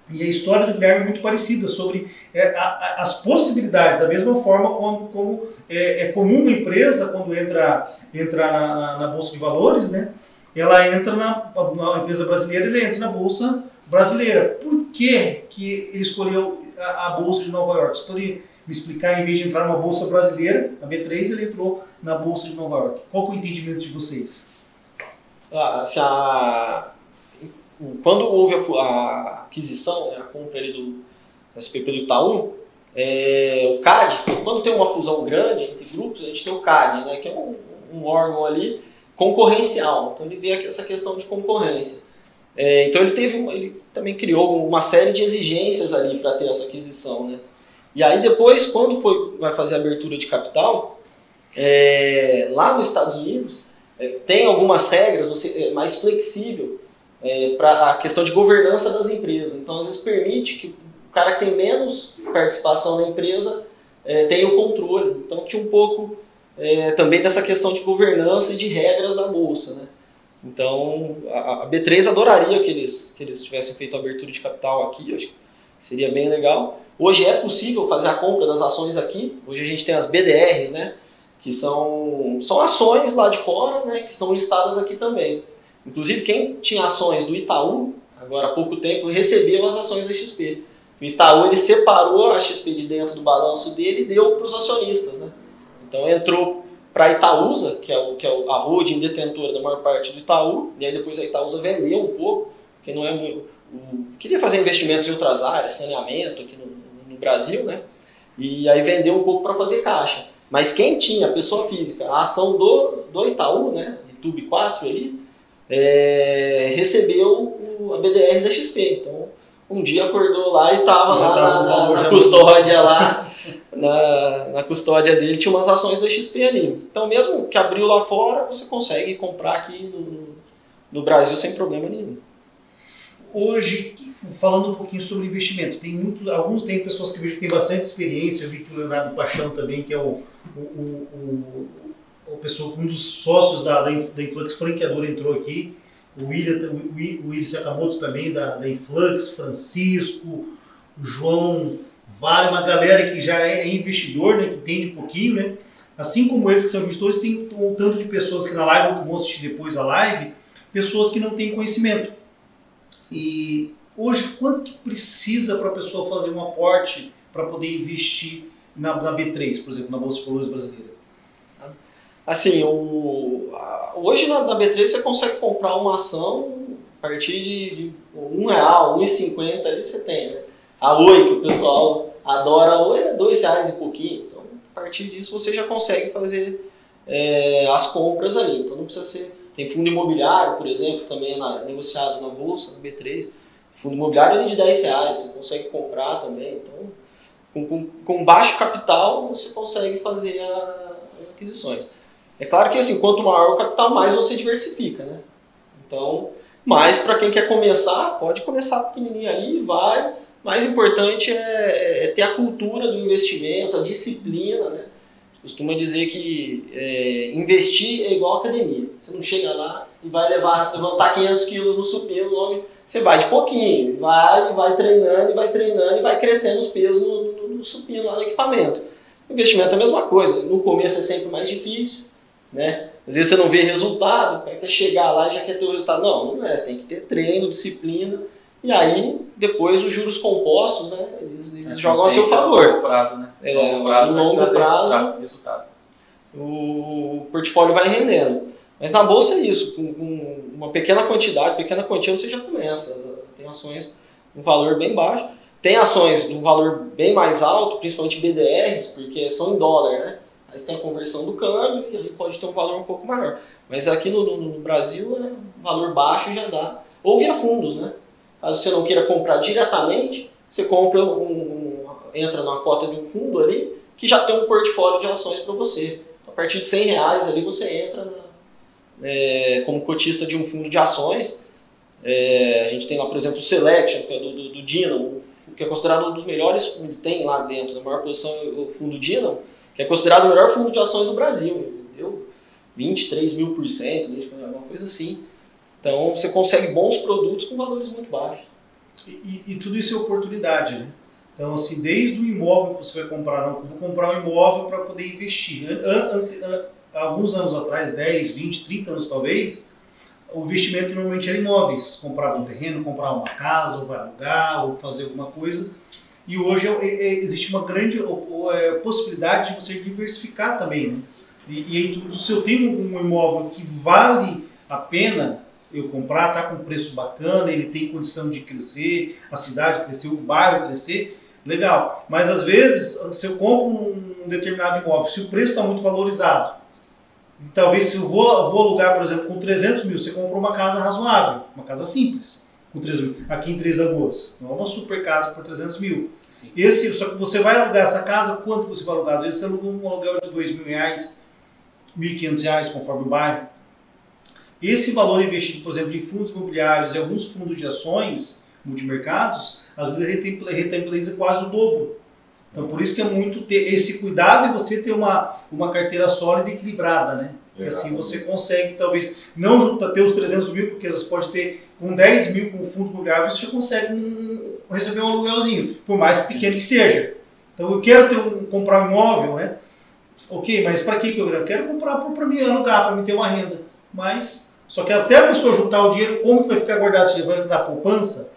E a história do Guilherme é muito parecida sobre é, a, a, as possibilidades, da mesma forma quando, como é, é comum uma empresa, quando entra, entra na, na, na, Bolsa de Valores, né, ela entra na, na empresa brasileira, ele entra na Bolsa brasileira. Por que, que ele escolheu a, a Bolsa de Nova York? Você poderia me explicar, em vez de entrar numa Bolsa brasileira, a B3, ele entrou na Bolsa de Nova York. Qual é o entendimento de vocês? Ah, se a, quando houve a, a aquisição, né, a compra ali do SPP do Itaú, é, o CAD, quando tem uma fusão grande entre grupos, a gente tem o CAD, né, que é um, um órgão ali concorrencial. Então ele vê essa questão de concorrência. É, então ele teve, ele também criou uma série de exigências ali para ter essa aquisição, né? E aí depois, quando foi, vai fazer a abertura de capital, é, lá nos Estados Unidos é, tem algumas regras, você, é mais flexível é, para a questão de governança das empresas. Então às vezes permite que o cara que tem menos participação na empresa é, tenha o controle. Então tinha um pouco também dessa questão de governança e de regras da bolsa, né? Então, a, B3 adoraria que eles, que eles tivessem feito a abertura de capital aqui, acho que seria bem legal. Hoje é possível fazer a compra das ações aqui, hoje a gente tem as BDRs, né, que são, são ações lá de fora, né, que são listadas aqui também. Inclusive, quem tinha ações do Itaú, agora há pouco tempo, recebeu as ações da XP. O Itaú ele separou a XP de dentro do balanço dele e deu para os acionistas. Né? Então entrou para a Itaúsa, que é, o, que é a holding detentora da maior parte do Itaú, e aí depois a Itaúsa vendeu um pouco, porque não é muito. O, queria fazer investimentos em outras áreas, saneamento aqui no, no Brasil, né? E aí vendeu um pouco para fazer caixa. Mas quem tinha, pessoa física, a ação do, do Itaú, né? YouTube 4 ali, é, recebeu o, a BDR da XP. Então, um dia acordou lá e estava lá na, na, na custódia lá <laughs> na, na custódia dele tinha umas ações da XP ali. Então, mesmo que abriu lá fora, você consegue comprar aqui no, no Brasil sem problema nenhum. Hoje, falando um pouquinho sobre investimento, tem muito, alguns tem pessoas que vejo que têm bastante experiência, eu vi que o Leonardo Paixão também, que é o, o, o, o, pessoa, um dos sócios da, da, da Influx franqueador entrou aqui, o William, o William Sakamoto também da, da Influx, Francisco, o João Vale, uma galera que já é investidor, né, que entende um pouquinho, né? Assim como eles que são investidores, tem um tanto de pessoas que na live ou que vão assistir depois a live, pessoas que não têm conhecimento. E hoje, quanto que precisa para a pessoa fazer um aporte para poder investir na, na, B3, por exemplo, na Bolsa de Valores brasileira? Assim, o, hoje na, na, B3 você consegue comprar uma ação a partir de, de um real, 1,50 ali você tem. Né? A Oi, que o pessoal a Oi, é dois reais e pouquinho. Então, a partir disso você já consegue fazer é, as compras ali. Então não precisa ser. Tem fundo imobiliário, por exemplo, também é na, negociado na Bolsa, no B3. Fundo imobiliário é de 10 reais, você consegue comprar também. Então, com, com, com baixo capital, você consegue fazer a, as aquisições. É claro que assim, quanto maior o capital, mais você diversifica, né? Então, mas para quem quer começar, pode começar pequenininho ali e vai. Mais importante é, é, ter a cultura do investimento, a disciplina, né? Costuma dizer que é, investir é igual academia. Você não chega lá e vai levar, levantar 500 quilos no supino logo. Você vai de pouquinho, vai, vai treinando, vai treinando e vai crescendo os pesos no, no, no supino lá no equipamento. O investimento é a mesma coisa. No começo é sempre mais difícil, né? Às vezes você não vê resultado, quer chegar lá e já quer ter o resultado. Não, não é. Você tem que ter treino, disciplina. E aí, depois, os juros compostos, né? Eles, eles é, jogam a seu favor. longo prazo, né? É, longo prazo, no longo prazo, resultado. o portfólio vai rendendo. Mas na bolsa é isso. Com, com uma pequena quantidade, pequena quantia, você já começa. Tem ações com valor bem baixo. Tem ações de um valor bem mais alto, principalmente BDRs, porque são em dólar, né? Aí tem a conversão do câmbio e aí pode ter um valor um pouco maior. Mas aqui no, no, no Brasil, é, um valor baixo já dá. Ou via fundos, né? Caso você não queira comprar diretamente, você compra um, um, entra numa cota de um fundo ali que já tem um portfólio de ações para você. A partir de 100 reais ali você entra na, é, como cotista de um fundo de ações. É, a gente tem lá, por exemplo, o Selection, que é do, do, do Dynamo, que é considerado um dos melhores fundos, tem lá dentro, na maior posição, o fundo Dynamo que é considerado o melhor fundo de ações do Brasil. Deu 23 mil por cento, alguma coisa assim. Então você consegue bons produtos com valores muito baixos. E, e, e, tudo isso é oportunidade, né? Então, assim, desde o imóvel que você vai comprar, não, vou comprar um imóvel para poder investir. alguns anos atrás, 10, 20, 30 anos talvez, o investimento normalmente era imóveis. Comprava um terreno, comprava uma casa, ou vai alugar, ou fazer alguma coisa. E hoje é, é, existe uma grande é, possibilidade de você diversificar também. Né? E, e aí, se eu tenho um imóvel que vale a pena eu comprar, tá com preço bacana, ele tem condição de crescer, a cidade crescer, o bairro crescer, legal. Mas às vezes, se eu compro um determinado imóvel, se o preço está muito valorizado, talvez se eu vou, vou alugar, por exemplo, com 300 mil, você compra uma casa razoável, uma casa simples com 3 mil. Aqui em Três Lagoas. Não é uma super casa por 300 mil. Sim. Esse, só que você vai alugar essa casa, quanto você vai alugar? Às vezes você aluga um aluguel de 2 mil reais, 1.500 reais, conforme o bairro. Esse valor investido, por exemplo, em fundos imobiliários e alguns fundos de ações, multimercados, às vezes rentabiliza quase o dobro. Então, por isso que é muito ter esse cuidado e você ter uma, uma carteira sólida e equilibrada, né? Porque assim você consegue, talvez, não ter os 300 mil, porque você pode ter com 10 mil com fundo imobiliário, você consegue um, receber um aluguelzinho, por mais pequeno que seja. Então eu quero ter um, comprar um imóvel, né? Ok, mas para que eu quero? quero comprar para me alugar, para me ter uma renda. Mas, só que até a pessoa juntar o dinheiro, como vai ficar guardado? Se vai dar poupança?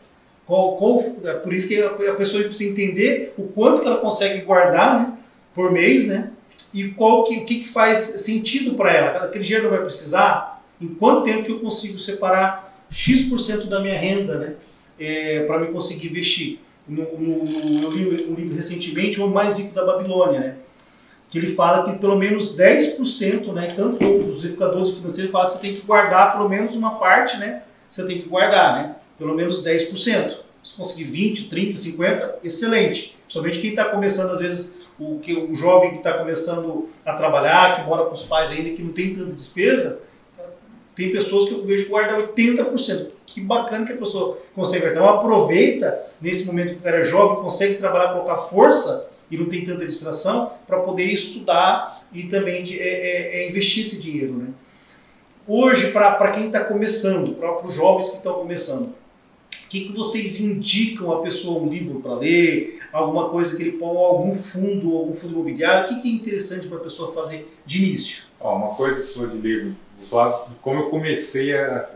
Qual, qual, é por isso que a, a pessoa precisa entender o quanto que ela consegue guardar né, por mês, né? e qual que, o que, que faz sentido para ela. Aquele dinheiro não vai precisar, em quanto tempo que eu consigo separar X% da minha renda né, é, para me conseguir investir. No, no, no, eu li um livro recentemente, O Mais Rico da Babilônia, né, que ele fala que pelo menos 10%, né, tanto os educadores financeiros falam que você tem que guardar pelo menos uma parte, né, você tem que guardar, né, pelo menos 10%. Se conseguir 20, 30, 50, excelente. Principalmente quem está começando, às vezes, o que o jovem que está começando a trabalhar, que mora com os pais ainda, que não tem tanta despesa, tem pessoas que eu vejo que guardam 80%. Que bacana que a pessoa consegue. Então aproveita nesse momento que o cara é jovem, consegue trabalhar, colocar força e não tem tanta distração para poder estudar e também de, é, é, é investir esse dinheiro. Né? Hoje, para quem está começando, para os jovens que estão começando, o que, que vocês indicam a pessoa um livro para ler, alguma coisa que ele põe, algum fundo, algum fundo imobiliário? O que, que é interessante para a pessoa fazer de início? Ó, uma coisa sua de livro, de como eu comecei a,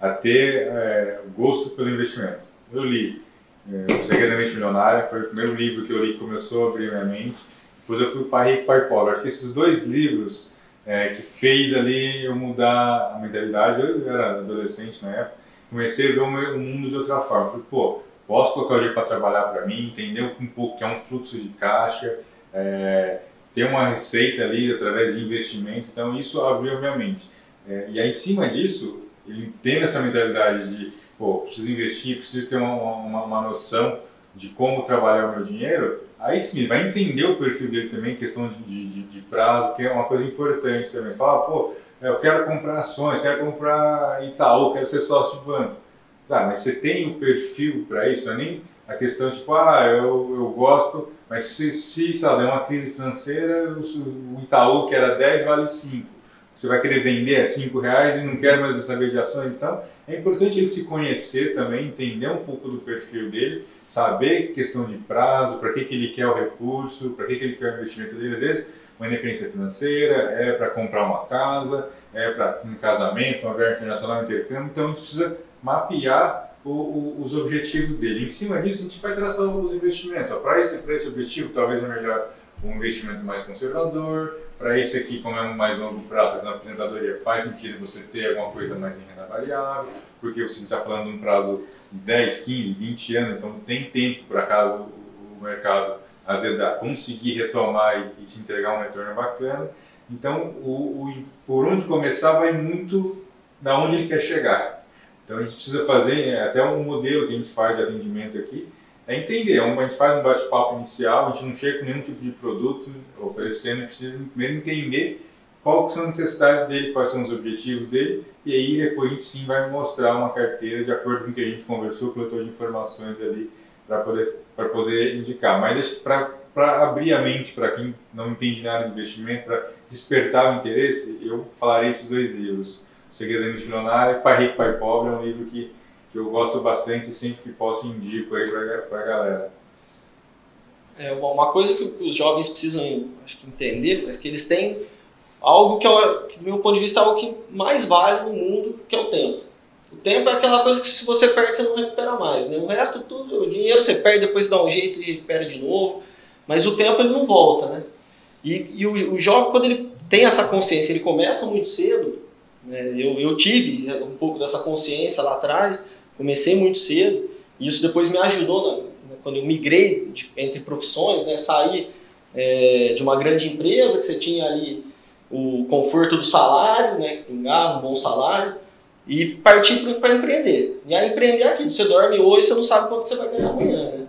a ter é, gosto pelo investimento. Eu li O Segredo Milionária, foi o primeiro livro que eu li que começou a abrir minha mente. Depois eu fui Pai Rico, Pai Pobre. Acho que esses dois livros é, que fez ali eu mudar a mentalidade, eu era adolescente na época, comecei a ver o mundo de outra forma. Falei, pô, posso colocar o dinheiro para trabalhar para mim, entender um pouco que é um fluxo de caixa, é, ter uma receita ali através de investimento. Então isso abriu a minha mente. É, e aí, em cima disso, ele tem essa mentalidade de, pô, preciso investir, preciso ter uma, uma, uma noção de como trabalhar o meu dinheiro, aí sim, ele vai entender o perfil dele também, questão de, de, de prazo, que é uma coisa importante também. Fala, pô, eu quero comprar ações, quero comprar Itaú, quero ser sócio de banco. Tá, mas você tem o perfil para isso, não é nem a questão tipo, ah, eu, eu gosto, mas se, se lá, der uma crise financeira, o Itaú que era 10 vale 5. Você vai querer vender a 5 reais e não quer mais saber de ações, então é importante ele se conhecer também, entender um pouco do perfil dele, saber questão de prazo, para que, que ele quer o recurso, para que, que ele quer o investimento dele. Às vezes, uma independência financeira, é para comprar uma casa, é para um casamento, uma viagem internacional, um intercâmbio. Então, a gente precisa mapear o, o, os objetivos dele. Em cima disso, a gente vai traçar os investimentos. Para esse, esse objetivo, talvez é melhor um investimento mais conservador. Para esse aqui, como é um mais longo prazo, na apresentadoria, faz sentido você ter alguma coisa mais em renda variável, porque você está falando de um prazo de 10, 15, 20 anos, então tem tempo para caso o mercado azedar, conseguir retomar e, e te entregar um retorno bacana. Então, o, o, por onde começar vai muito da onde ele quer chegar. Então, a gente precisa fazer, é, até um modelo que a gente faz de atendimento aqui, é entender. É a gente faz um bate-papo inicial, a gente não chega com nenhum tipo de produto oferecendo, precisa primeiro entender quais são as necessidades dele, quais são os objetivos dele, e aí depois a gente sim vai mostrar uma carteira de acordo com o que a gente conversou, coletou de informações ali para poder, poder indicar. Mas para abrir a mente para quem não entende nada de investimento, para despertar o interesse, eu falarei esses dois livros. O Segredo da Mente Milionária e Pai Rico, Pai Pobre é um livro que eu gosto bastante e sempre que posso indico aí para a galera. É uma coisa que os jovens precisam acho que entender, mas que eles têm algo que, é, que, do meu ponto de vista, é algo que mais vale no mundo, que é o tempo. O tempo é aquela coisa que se você perde, você não recupera mais. Né? O resto, tudo, o dinheiro você perde, depois você dá um jeito e recupera de novo. Mas o tempo ele não volta. Né? E, e o, o jovem, quando ele tem essa consciência, ele começa muito cedo. Né? Eu, eu tive um pouco dessa consciência lá atrás Comecei muito cedo e isso depois me ajudou na, quando eu migrei de, entre profissões, né, saí é, de uma grande empresa que você tinha ali o conforto do salário, né, tem um bom salário, e partir para empreender. E aí empreender é aqui, você dorme hoje, você não sabe quanto você vai ganhar amanhã, né?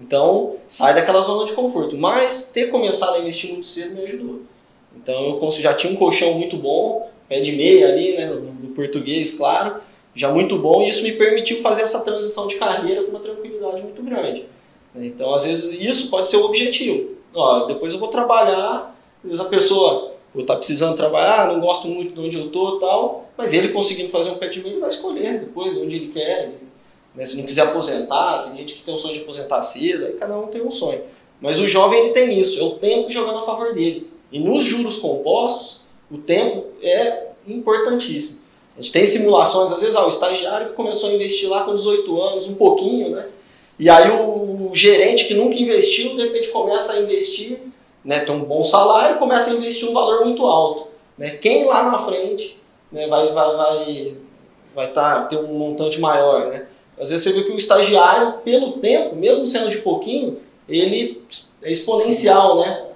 Então, sai daquela zona de conforto. Mas ter começado a investir muito cedo me ajudou. Então, eu já tinha um colchão muito bom, pé de meia ali, né, no português, claro, já muito bom, e isso me permitiu fazer essa transição de carreira com uma tranquilidade muito grande. Então, às vezes, isso pode ser o objetivo. Ó, depois eu vou trabalhar, às vezes a pessoa está precisando trabalhar, não gosto muito de onde eu estou tal, mas ele conseguindo fazer um pet ele vai escolher depois onde ele quer. Né? Se não quiser aposentar, tem gente que tem o sonho de aposentar cedo, aí cada um tem um sonho. Mas o jovem ele tem isso, é o tempo jogando a favor dele. E nos juros compostos, o tempo é importantíssimo. A gente tem simulações, às vezes, ó, o estagiário que começou a investir lá com 18 anos, um pouquinho, né? E aí o, gerente que nunca investiu, de repente começa a investir, né, tem um bom salário, começa a investir um valor muito alto. Né? Quem lá na frente né, vai vai vai vai tá, ter um montante maior, né? Às vezes você vê que o estagiário, pelo tempo, mesmo sendo de pouquinho, ele é exponencial, né?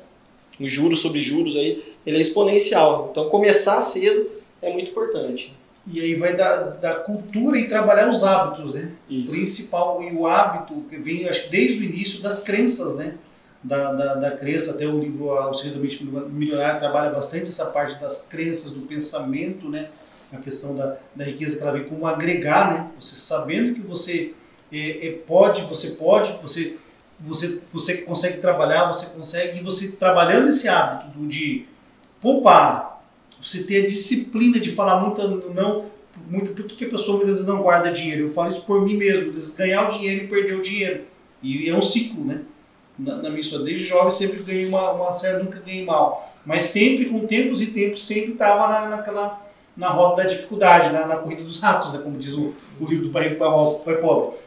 Os juros sobre juros aí, ele é exponencial. Então começar cedo é muito importante. E aí vai da, da cultura e trabalhar os hábitos, né? Isso. O principal, e o hábito que vem, acho que desde o início, das crenças, né? Da, da, da crença, até o livro O Segredo do Milionário trabalha bastante essa parte das crenças, do pensamento, né? A questão da, da riqueza que ela vem como agregar, né? Você sabendo que você é, é, pode, você pode, você, você, você consegue trabalhar, você consegue, e você trabalhando esse hábito de poupar, você ter a disciplina de falar muito não muito, por que, a pessoa muitas vezes não guarda dinheiro? Eu falo isso por mim mesmo, ganhar o dinheiro e perder o dinheiro. E é um ciclo, né? Na, na minha história, desde jovem sempre ganhei uma, uma série, nunca ganhei mal. Mas sempre, com tempos e tempos, sempre estava na, naquela, na roda da dificuldade, na, na corrida dos ratos, né? como diz o, o livro do Pai Rico, Pai Pobre.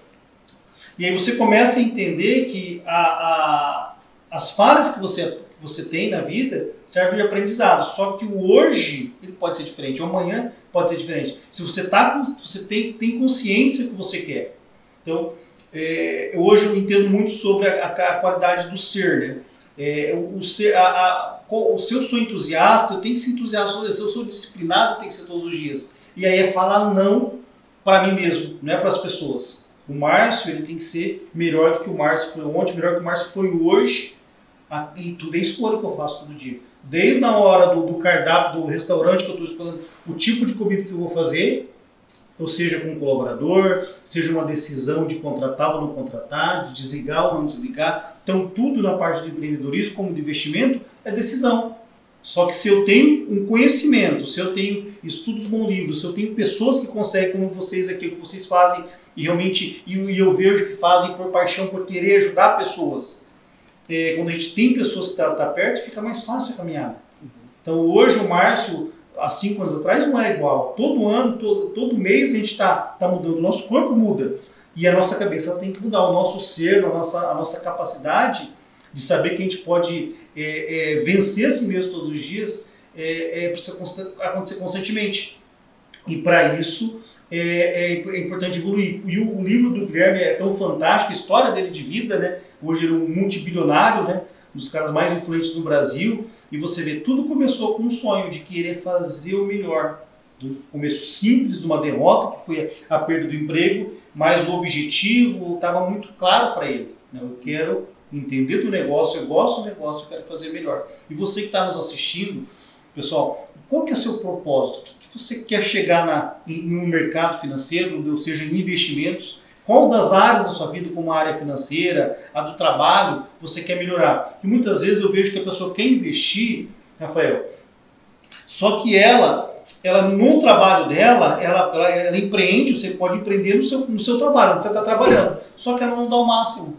E aí você começa a entender que a, a, as falhas que você, você tem na vida servem de aprendizado. Só que o hoje ele pode ser diferente, o amanhã pode ser diferente. Se você tá, você tem, tem consciência do que você quer. Então, é, hoje eu entendo muito sobre a, a qualidade do ser, né? É, o, ser, a, a, se eu sou entusiasta, eu tenho que ser entusiasta. Se eu sou disciplinado, eu tenho que ser todos os dias. E aí é falar não para mim mesmo, não é para as pessoas. O Márcio ele tem que ser melhor do que o Márcio foi ontem, melhor do que o Márcio foi hoje. E tudo é escolha que eu faço todo dia. Desde a hora do, do cardápio do restaurante que eu estou escolhendo o tipo de comida que eu vou fazer, ou seja, com um colaborador, seja uma decisão de contratar ou não contratar, de desligar ou não desligar. Então, tudo na parte de empreendedorismo, como de investimento, é decisão. Só que se eu tenho um conhecimento, se eu tenho estudos bons livros, se eu tenho pessoas que conseguem, como vocês aqui, que vocês fazem, e realmente e eu vejo que fazem por paixão, por querer ajudar pessoas. É, quando a gente tem pessoas que estão tá, tá perto, fica mais fácil a caminhada. Então hoje o Márcio há cinco anos atrás não é igual. Todo ano, todo, todo mês a gente está tá mudando. O nosso corpo muda. E a nossa cabeça tem que mudar. O nosso ser, a nossa, a nossa capacidade de saber que a gente pode é, é, vencer a si mesmo todos os dias é, é precisa acontecer constantemente. E para isso é, é, é, importante evoluir. E o, o, livro do Guilherme é tão fantástico, a história dele de vida, né? Hoje ele é um multibilionário, né? Um dos caras mais influentes do Brasil. E você vê, tudo começou com um sonho de querer fazer o melhor. Do começo simples, de uma derrota, que foi a, perda do emprego, mas o objetivo estava muito claro para ele. Né? Eu quero entender do negócio, eu gosto do negócio, eu quero fazer melhor. E você que está nos assistindo, pessoal, qual que é o seu propósito? O que, que você quer chegar na, no mercado financeiro, ou seja, em investimentos? Qual das áreas da sua vida, como a área financeira, a do trabalho, você quer melhorar? E muitas vezes eu vejo que a pessoa quer investir, Rafael, só que ela, ela no trabalho dela, ela, ela, ela empreende, você pode empreender no seu, no seu trabalho, onde você está trabalhando, só que ela não dá o máximo.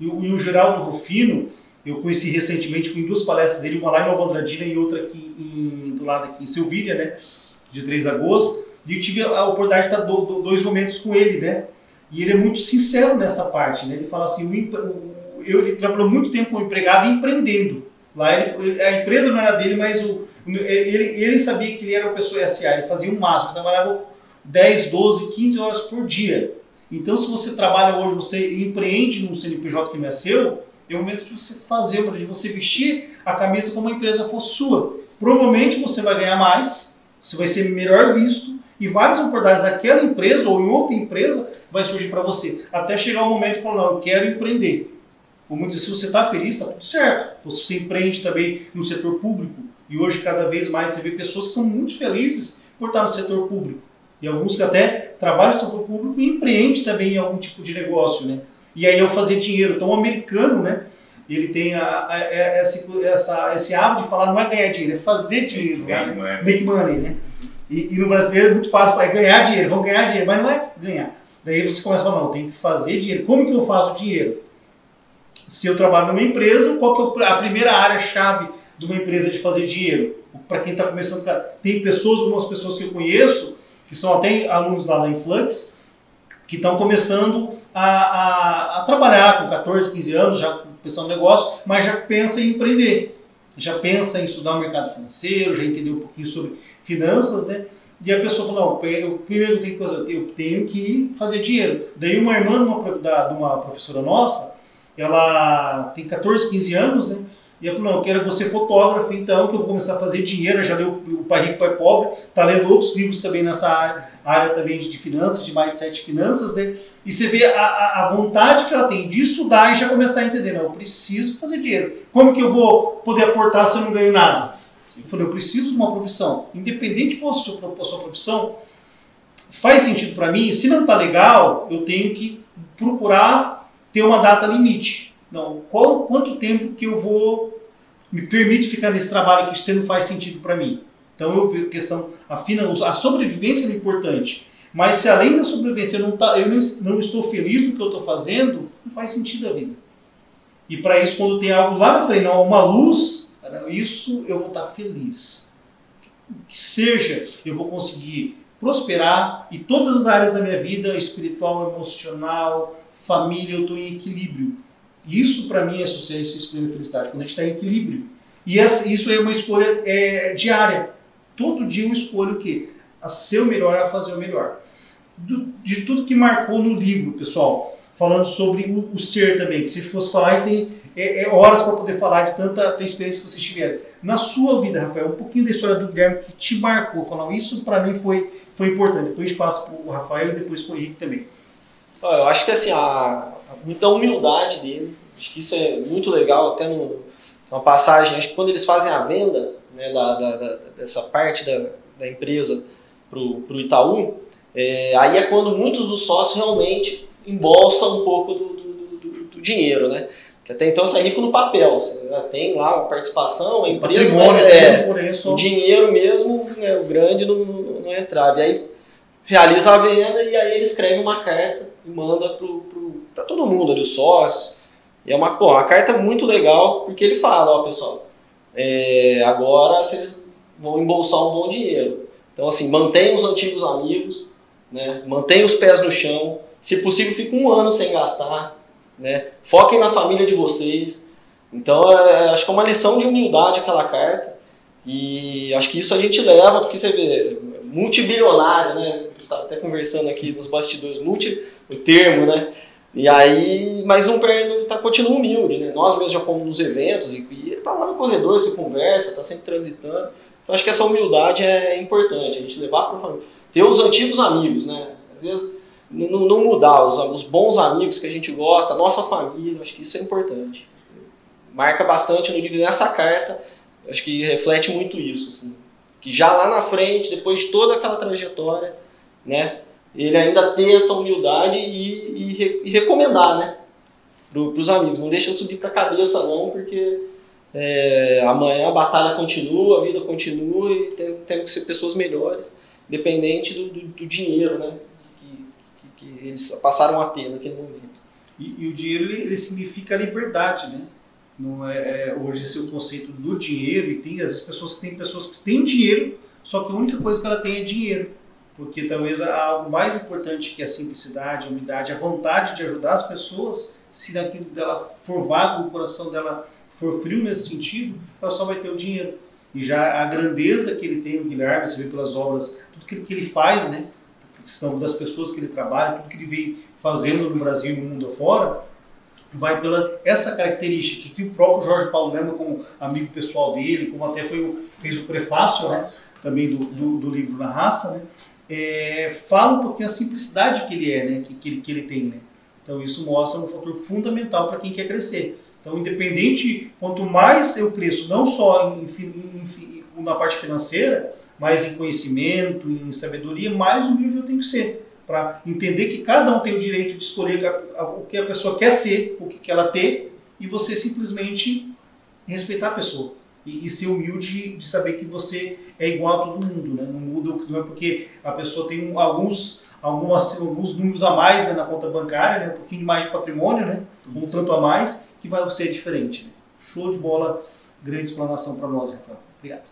E, o, e o Geraldo Rufino, eu conheci recentemente, fui em duas palestras dele, uma lá em Nova Andradina e outra aqui em, do lado aqui em Silvíria, né, de 3 de agosto, e eu tive a oportunidade de estar do, do, dois momentos com ele, né, e ele é muito sincero nessa parte, né? Ele fala assim, o, eu, ele trabalhou muito tempo como empregado empreendendo. Lá ele, a empresa não era dele, mas o, ele, ele sabia que ele era uma pessoa SA, ele fazia o um máximo, trabalhava 10, 12, 15 horas por dia. Então, se você trabalha hoje, você empreende num CNPJ que não é seu, é o momento de você fazer, de você vestir a camisa como a empresa fosse sua. Provavelmente você vai ganhar mais, você vai ser melhor visto, e várias oportunidades daquela empresa ou em outra empresa vai surgir para você. Até chegar o momento de falar, não, eu quero empreender. Como dizer, se você está feliz, está tudo certo. Você empreende também no setor público. E hoje, cada vez mais, você vê pessoas que são muito felizes por estar no setor público. E alguns que até trabalham no setor público e empreendem também em algum tipo de negócio, né? E aí eu fazer dinheiro. Então, o americano, né? Ele tem a, a, a, essa, essa, esse hábito de falar, não é ganhar dinheiro, é fazer dinheiro. Make né? money. Make money, né? E, e, no brasileiro é muito fácil, é ganhar dinheiro, vão ganhar dinheiro, mas não é ganhar. Daí você começa a falar, não, tem que fazer dinheiro. Como que eu faço dinheiro? Se eu trabalho numa empresa, qual que é a primeira área-chave de uma empresa de fazer dinheiro? Para quem está começando, tem pessoas, algumas pessoas que eu conheço, que são até alunos lá da Influx, que estão começando a, a, a, trabalhar com 14, 15 anos, já pensando no negócio, mas já pensa em empreender. Já pensa em estudar o mercado financeiro, já entendeu um pouquinho sobre finanças, né? E a pessoa falou, não, eu, primeiro eu tenho, que fazer, eu tenho que fazer dinheiro. Daí uma irmã de uma, da, de uma professora nossa, ela tem 14, 15 anos, né? E ela falou, não, eu quero você fotógrafa, então, que eu vou começar a fazer dinheiro. Já leu o Pai Rico, Pai Pobre, está lendo outros livros também nessa área, área também de finanças, de mindset de finanças, né? E você vê a, a, vontade que ela tem de estudar e já começar a entender, não, eu preciso fazer dinheiro. Como que eu vou poder aportar se eu não ganho nada? Eu falei, eu preciso de uma profissão. Independente de qual seja a sua profissão, faz sentido para mim. Se não está legal, eu tenho que procurar ter uma data limite. Não, qual, quanto tempo que eu vou me permite ficar nesse trabalho que isso não faz sentido para mim? Então eu vejo a questão, a, a sobrevivência é importante. Mas se além da sobrevivência eu não, tá, eu não estou feliz no que eu estou fazendo, não faz sentido a vida. E para isso, quando tem algo lá na frente, não, uma luz, isso eu vou estar tá feliz. Que seja, eu vou conseguir prosperar e todas as áreas da minha vida, espiritual, emocional, família, eu estou em equilíbrio. Isso para mim é sucesso, mim é felicidade, quando a gente está em equilíbrio. E isso é uma escolha é, diária. Todo dia eu escolho o quê? A ser o melhor, a fazer o melhor. Do, de tudo que marcou no livro, pessoal, falando sobre o, o ser também, que se fosse falar, tem é, é horas para poder falar de tanta, tanta experiência que vocês tiveram. Na sua vida, Rafael, um pouquinho da história do Guilherme que te marcou, falando isso para mim foi, foi importante. Depois passa para o Rafael e depois para o Henrique também. Eu acho que assim, a, muita humildade dele, acho que isso é muito legal, até no, uma passagem, acho que quando eles fazem a venda né, da, da, da, dessa parte da, da empresa para o Itaú, é, aí é quando muitos dos sócios realmente embolsam um pouco do, do, do, do dinheiro, né? Que até então você é rico no papel, você tem lá uma participação, a empresa, mas é, o dinheiro mesmo, né, o grande não, não, não entrava. E aí realiza a venda e aí ele escreve uma carta e manda para todo mundo ali, os sócios. E é uma, pô, uma carta muito legal, porque ele fala, ó pessoal, é, agora vocês vão embolsar um bom dinheiro. Então assim, mantenha os antigos amigos, né, mantenha os pés no chão, se possível fica um ano sem gastar, né, foquem na família de vocês. Então é, acho que é uma lição de humildade aquela carta. E acho que isso a gente leva, porque você vê, multibilionário, né? estava até conversando aqui nos bastidores, multi, o termo, né? E aí, mas não, não tá, continua humilde, né? Nós mesmos já fomos nos eventos e, e ele tá lá no corredor, você conversa, tá sempre transitando. Então acho que essa humildade é importante, a gente levar para família. Ter os antigos amigos, né? Às vezes não, não mudar, os, os bons amigos que a gente gosta, a nossa família, acho que isso é importante. Marca bastante no livro, nessa carta, acho que reflete muito isso, assim. Que já lá na frente, depois de toda aquela trajetória, né? Ele ainda ter essa humildade e, e, e recomendar, né? Para os amigos. Não deixa subir para a cabeça, não, porque é, amanhã a batalha continua, a vida continua e tem, temos que ser pessoas melhores, independente do, do, do dinheiro, né? Que, que, que, eles passaram a ter naquele momento. E, e o dinheiro ele, ele, significa liberdade, né? Não é, é, hoje esse é o conceito do dinheiro e tem as pessoas que têm pessoas que têm dinheiro, só que a única coisa que ela tem é dinheiro porque talvez algo mais importante que a simplicidade, a humildade, a vontade de ajudar as pessoas, se daquilo dela for vago, o coração dela for frio nesse sentido, ela só vai ter o dinheiro. E já a grandeza que ele tem, o Guilherme, você vê pelas obras, tudo que, ele faz, né? Questão das pessoas que ele trabalha, tudo que ele vem fazendo no Brasil e no mundo afora, vai pela essa característica que o próprio Jorge Paulo lembra como amigo pessoal dele, como até foi o, fez o prefácio né, também do, do, do livro Na Raça, né? é, fala um pouquinho a simplicidade que ele é, né? que, que, que ele tem. Né? Então isso mostra um fator fundamental para quem quer crescer. Então, independente, quanto mais eu cresço, não só em, em, em, na parte financeira, mas em conhecimento, em sabedoria, mais humilde eu tenho que ser. Para entender que cada um tem o direito de escolher o que a pessoa quer ser, o que quer ela ter, e você simplesmente respeitar a pessoa e, e, ser humilde de saber que você é igual a todo mundo, né? Não muda, não é porque a pessoa tem alguns, algumas, alguns números a mais né, na conta bancária, né? um pouquinho mais de patrimônio, né? Um tanto a mais, que vai ser diferente. Né? Show de bola, grande explanação para nós, Rafael. Obrigado.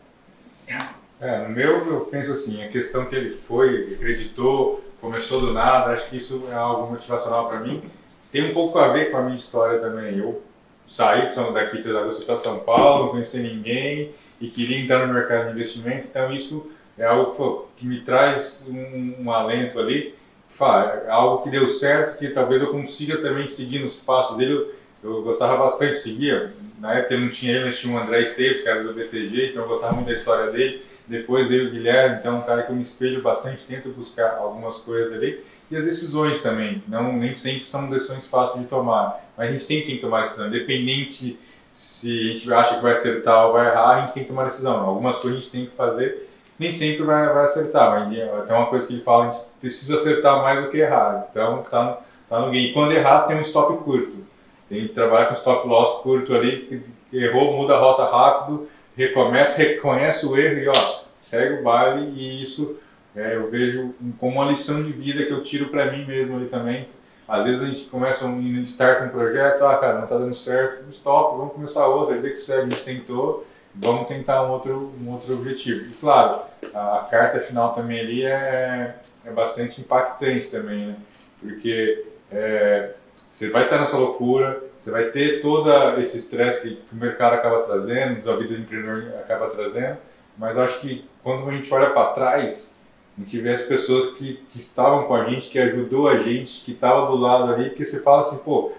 É, no meu, eu penso assim, a questão que ele foi, acreditou, começou do nada, acho que isso é algo motivacional para mim. Tem um pouco a ver com a minha história também. Eu saí de São, daqui de Agosto para São Paulo, não conhecia ninguém e queria entrar no mercado de investimento, então isso é algo pô, que me traz um, um alento ali, fala, é algo que deu certo, que talvez eu consiga também seguir nos passos dele. Eu, gostava bastante, seguia. Na época não tinha ele, mas tinha o André Esteves, que era do BTG, então eu gostava muito da história dele. Depois veio o Guilherme, então é um cara que eu me espelho bastante, tento buscar algumas coisas ali e as decisões também. Não, nem sempre são decisões fáceis de tomar, mas a gente sempre tem que tomar decisão, independente se a gente acha que vai acertar ou vai errar, a gente tem que tomar decisão. Algumas coisas a gente tem que fazer, nem sempre vai, vai acertar, mas tem uma coisa que ele fala, a gente precisa acertar mais do que errar. Então tá tá no game. E quando errar, tem um stop curto. Tem que trabalhar com stop loss curto ali, errou, muda a rota rápido, recomeça, reconhece o erro e ó, segue o baile e isso é, eu vejo como uma lição de vida que eu tiro para mim mesmo ali também. Às vezes a gente começa um start um projeto, ah cara, não está dando certo, stop, vamos começar outro, vê que segue, a gente tentou, vamos tentar um outro, um outro objetivo. E claro, a carta final também ali é, é bastante impactante também, né? Porque é, você vai estar nessa loucura, você vai ter todo esse estresse que, que, o mercado acaba trazendo, a vida do empreendedor acaba trazendo, mas acho que quando a gente olha para trás, a gente vê as pessoas que, que estavam com a gente, que ajudou a gente, que estava do lado ali, que você fala assim, pô,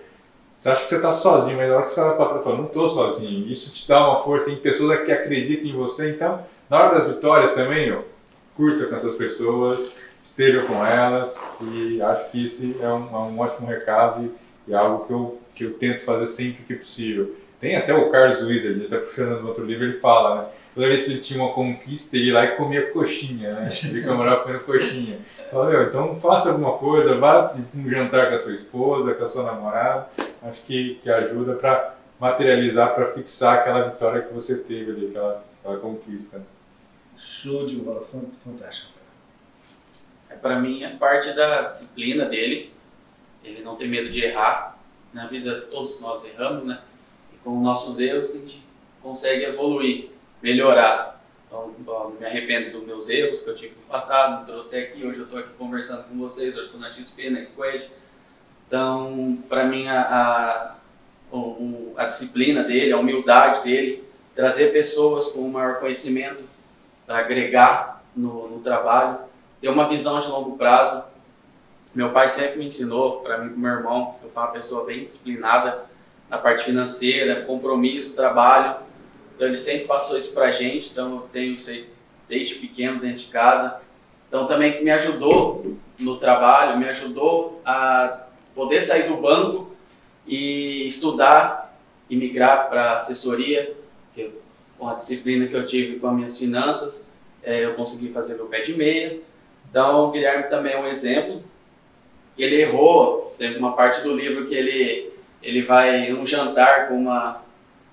você acha que você está sozinho, mas na hora que você olha para trás, fala, não estou sozinho, isso te dá uma força, tem pessoas que acreditam em você, então, na hora das vitórias também, ó, curta com essas pessoas, esteja com elas, e acho que esse é um, é um ótimo recado e, e algo que eu, que eu tento fazer sempre que possível. Tem até o Carlos Wizard, até puxando no outro livro, ele fala, né? Toda vez que ele tinha uma conquista, ele ia lá e comia coxinha, né? Ele camarada comendo coxinha. Fala, meu, então faça alguma coisa, vá um jantar com a sua esposa, com a sua namorada. Acho que, que ajuda para materializar, para fixar aquela vitória que você teve ali, aquela, aquela conquista. Show de bola, fantástico. É, para mim, é parte da disciplina dele. Ele não tem medo de errar. Na vida, todos nós erramos, né? E com nossos erros, a gente consegue evoluir melhorar. Então, não me arrependo dos meus erros que eu tive no passado, me trouxe até aqui. Hoje eu estou aqui conversando com vocês, hoje estou na XP, na Squad. Então, para mim, a, a, a disciplina dele, a humildade dele, trazer pessoas com maior conhecimento para agregar no, no trabalho, ter uma visão de longo prazo. Meu pai sempre me ensinou, para mim e meu irmão, eu sou uma pessoa bem disciplinada na parte financeira, compromisso, trabalho então ele sempre passou isso pra gente, então eu tenho isso aí desde pequeno dentro de casa. Então também me ajudou no trabalho, me ajudou a poder sair do banco e estudar e migrar para assessoria, que com a disciplina que eu tive com as minhas finanças, é, eu consegui fazer meu pé de meia. Então o Guilherme também é um exemplo. Ele errou, tem uma parte do livro que ele, ele vai um jantar com uma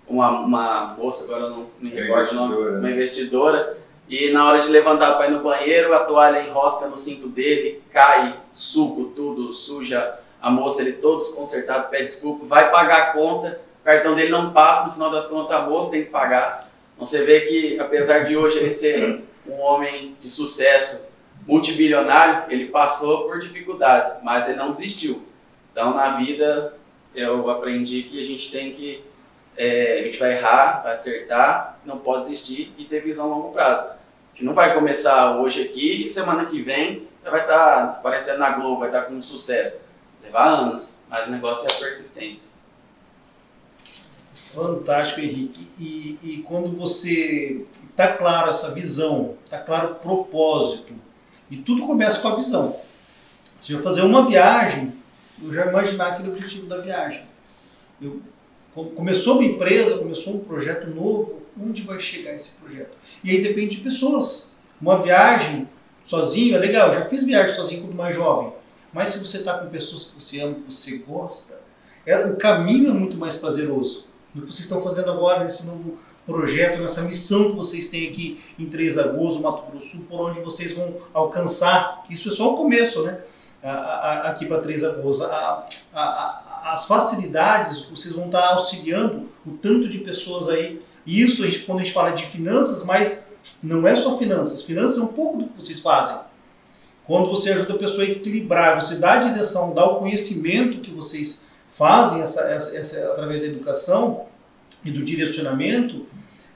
uma, uma moça, agora eu não me recordo o nome, uma né? investidora, e na hora de levantar para ir no banheiro, a toalha enrosca no cinto dele, cai, suco, tudo, suja a moça, ele todo desconcertado, pede desculpa, vai pagar a conta, o cartão dele não passa, no final das contas a moça tem que pagar. Então você vê que, apesar de hoje ele ser um homem de sucesso, multibilionário, ele passou por dificuldades, mas ele não desistiu. Então na vida eu aprendi que a gente tem que é, a gente vai errar, vai acertar, não pode desistir e ter visão a longo prazo. A gente não vai começar hoje aqui e semana que vem vai estar tá aparecendo na Globo, vai estar tá com sucesso. Levar anos, mas o negócio é a persistência. Fantástico, Henrique. E, e quando você está claro essa visão, está claro o propósito, e tudo começa com a visão. Se eu fazer uma viagem, eu já imaginar aquele objetivo da viagem. Eu Começou uma empresa, começou um projeto novo, onde vai chegar esse projeto? E aí depende de pessoas. Uma viagem sozinho é legal, eu já fiz viagem sozinho quando mais jovem, mas se você está com pessoas que você ama, que você gosta, é, o caminho é muito mais prazeroso do que vocês estão fazendo agora nesse novo projeto, nessa missão que vocês têm aqui em Três Lagoas, Mato Grosso, por onde vocês vão alcançar. Isso é só o começo, né? Aqui para Três Lagoas. A, as facilidades, vocês vão estar auxiliando o tanto de pessoas aí. E isso, a gente, quando a gente fala de finanças, mas não é só finanças. Finanças é um pouco do que vocês fazem. Quando você ajuda a pessoa a equilibrar, você dá a direção, dá o conhecimento que vocês fazem essa, essa, essa, através da educação e do direcionamento,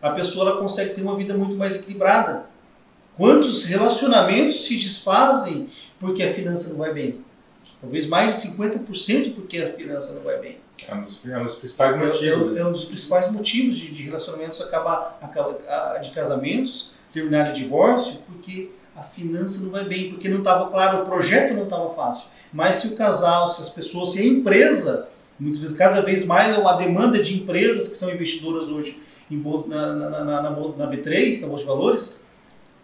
a pessoa ela consegue ter uma vida muito mais equilibrada. Quantos relacionamentos se desfazem porque a finança não vai bem? Talvez mais de 50% porque a finança não vai bem. É um dos, é um dos principais motivos. É, é, um dos principais motivos de, de relacionamentos acabar, acabar, de casamentos terminar em divórcio, porque a finança não vai bem, porque não estava claro, o projeto não estava fácil. Mas se o casal, se as pessoas, se a empresa, muitas vezes cada vez mais é uma demanda de empresas que são investidoras hoje em, na, na, na, na, na B3, na Bolsa de Valores,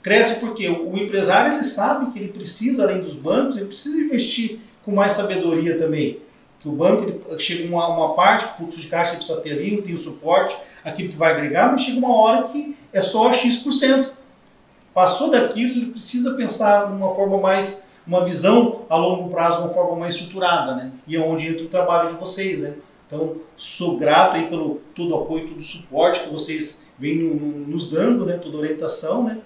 cresce porque o empresário ele sabe que ele precisa, além dos bancos, ele precisa investir com mais sabedoria também. Que o banco ele, chega uma, uma parte, o fluxo de caixa precisa ter ali, tem o suporte, aquilo que vai agregar, mas chega uma hora que é só X%. passou daquilo, ele precisa pensar de uma forma mais, uma visão a longo prazo, uma forma mais estruturada, né? E é onde entra o trabalho de vocês, né? Então, sou grato aí pelo todo o apoio, todo o suporte que vocês vêm nos dando, né? Toda orientação, né?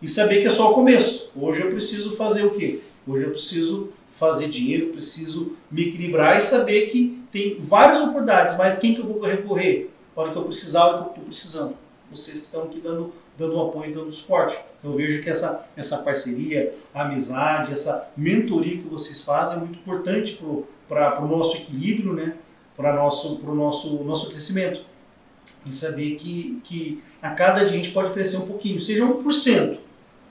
E saber que é só o começo. Hoje eu preciso fazer o quê? Hoje eu preciso fazer dinheiro, preciso me equilibrar e saber que tem várias oportunidades, mas quem que eu vou recorrer? A hora que eu precisar, a hora que eu estou precisando. Vocês que estão aqui dando, dando apoio, dando suporte. Então eu vejo que essa, essa parceria, amizade, essa mentoria que vocês fazem é muito importante para o nosso equilíbrio, né? Para o nosso, pro nosso, nosso crescimento. E saber que, que a cada dia a gente pode crescer um pouquinho, seja 1%.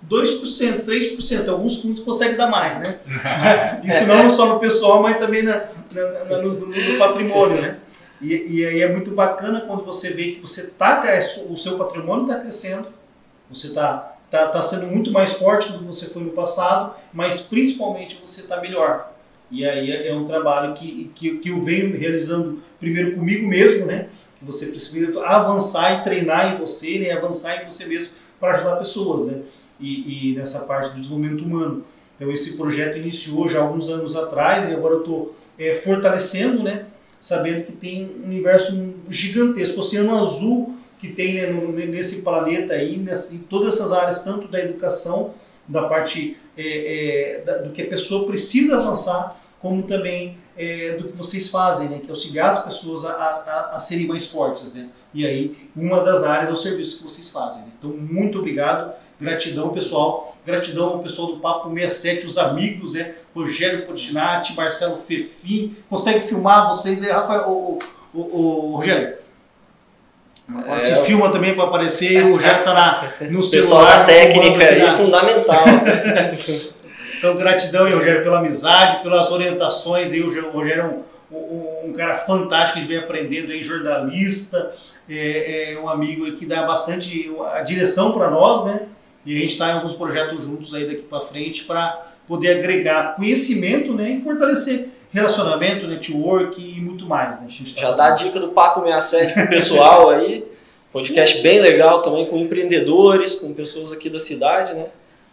2%, 3%, alguns fundos conseguem dar mais, né? <laughs> Isso não só no pessoal, mas também na, na, na no, no, patrimônio, né? E, e aí é muito bacana quando você vê que você tá, é, o seu patrimônio está crescendo, você está tá, tá sendo muito mais forte do que você foi no passado, mas principalmente você está melhor. E aí é, um trabalho que, que, que eu venho realizando primeiro comigo mesmo, né? Que você precisa avançar e treinar em você, né? avançar em você mesmo para ajudar pessoas, né? e, e nessa parte do desenvolvimento humano. Então esse projeto iniciou já alguns anos atrás e agora eu estou é, fortalecendo, né, sabendo que tem um universo gigantesco, oceano azul que tem né, no, nesse planeta aí, nessa, em todas essas áreas, tanto da educação, da parte é, é, do que a pessoa precisa avançar, como também é, do que vocês fazem, né, que é auxiliar as pessoas a, a, a, serem mais fortes. Né? E aí, uma das áreas é o serviço que vocês fazem. Né? Então, muito obrigado. Gratidão, pessoal. Gratidão ao pessoal do Papo 67, os amigos, né? Rogério Potinati, Marcelo Fefim. Consegue filmar vocês aí, Rafael? O, o, o, Rogério? É, Se filma também para aparecer, o Rogério está na, no celular. Pessoal da técnica aí, na... fundamental. <laughs> então, gratidão Rogério, pela amizade, pelas orientações. Aí, o Rogério é um, um, um cara fantástico, a gente vem aprendendo aí, jornalista, é, é um amigo que dá bastante a direção para nós, né? E a gente está em alguns projetos juntos aí daqui para frente para poder agregar conhecimento né, e fortalecer relacionamento, network e muito mais. Né? Tá Já dá a dica do Papo 67 para o pessoal aí. Podcast bem legal também com empreendedores, com pessoas aqui da cidade, né?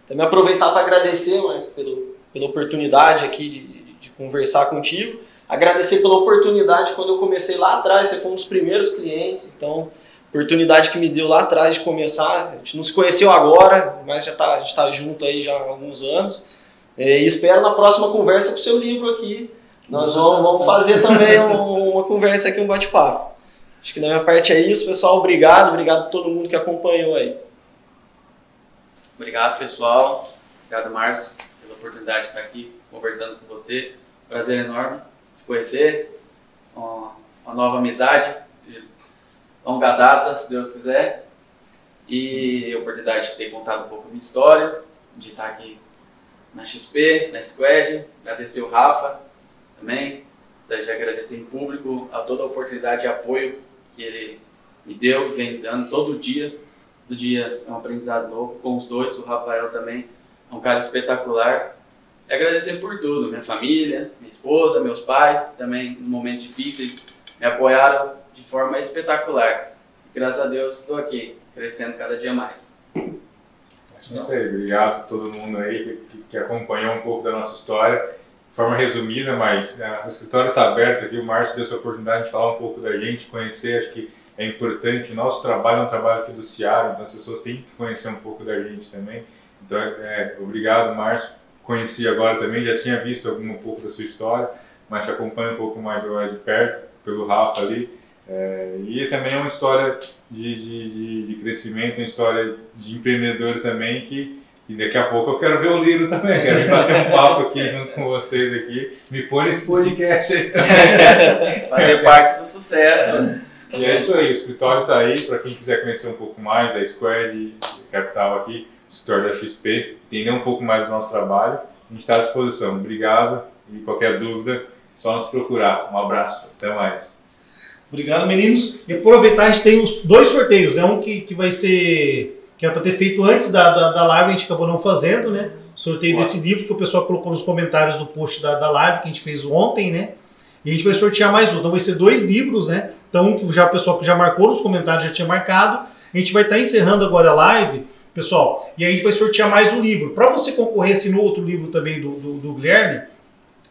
Também aproveitar para agradecer mais pelo, pela oportunidade aqui de, de, de, conversar contigo. Agradecer pela oportunidade quando eu comecei lá atrás, você foi um dos primeiros clientes, então oportunidade que me deu lá atrás de começar. A gente não se conheceu agora, mas já tá, a gente está junto aí já há alguns anos. É, e espero na próxima conversa com o seu livro aqui. Nós vamos, vamos fazer também um, uma conversa aqui, um bate-papo. Acho que da minha parte é isso, pessoal. Obrigado, obrigado a todo mundo que acompanhou aí. Obrigado, pessoal. Obrigado, Márcio, pela oportunidade de estar aqui conversando com você. Prazer enorme de conhecer. Uma, uma nova amizade longa data, se Deus quiser. E a oportunidade de ter contado um pouco da minha história, de estar aqui na XP, na Squad, agradecer o Rafa também, gostaria de agradecer em público a toda a oportunidade e apoio que ele me deu, vem dando todo dia. Todo dia é um aprendizado novo com os dois, o Rafael também é um cara espetacular. E agradecer por tudo, minha família, minha esposa, meus pais, que também, em momentos difíceis, me apoiaram de forma espetacular. Graças a Deus estou aqui, crescendo cada dia mais. Que é aí. Obrigado a todo mundo aí que, que, acompanhou um pouco da nossa história. Forma resumida, mas né, o escritório está aberto aqui. O Márcio deu essa oportunidade de falar um pouco da gente, conhecer. Acho que é importante. Nosso trabalho é um trabalho fiduciário, então as pessoas têm que conhecer um pouco da gente também. Então, é, obrigado, Márcio. Conheci agora também, já tinha visto algum um pouco da sua história, mas te acompanho um pouco mais agora de perto, pelo Rafa ali. É, e também é uma história de, de, de, de, crescimento, uma história de empreendedor também que, que daqui a pouco eu quero ver o livro também, quero bater um papo aqui junto com vocês aqui. Me põe nesse podcast aí também. <laughs> Fazer parte do sucesso. É. E é isso aí, o escritório está aí, para quem quiser conhecer um pouco mais da Squad Capital aqui, o escritório da XP, entender um pouco mais do nosso trabalho, a gente está à disposição. Obrigado e qualquer dúvida, só nos procurar. Um abraço, até mais. Obrigado, meninos. E aproveitar, a gente tem os dois sorteios. É um que, que vai ser. Que era para ter feito antes da, da, da, live, a gente acabou não fazendo, né? Sorteio Boa. desse livro que o pessoal colocou nos comentários do post da, da live que a gente fez ontem, né? E a gente vai sortear mais um. Então vai ser dois livros, né? Então, já o pessoal que já marcou nos comentários já tinha marcado. A gente vai estar tá encerrando agora a live pessoal. E aí a gente vai sortear mais um livro. Para você concorrer assim, no outro livro também do, do, do Guilherme,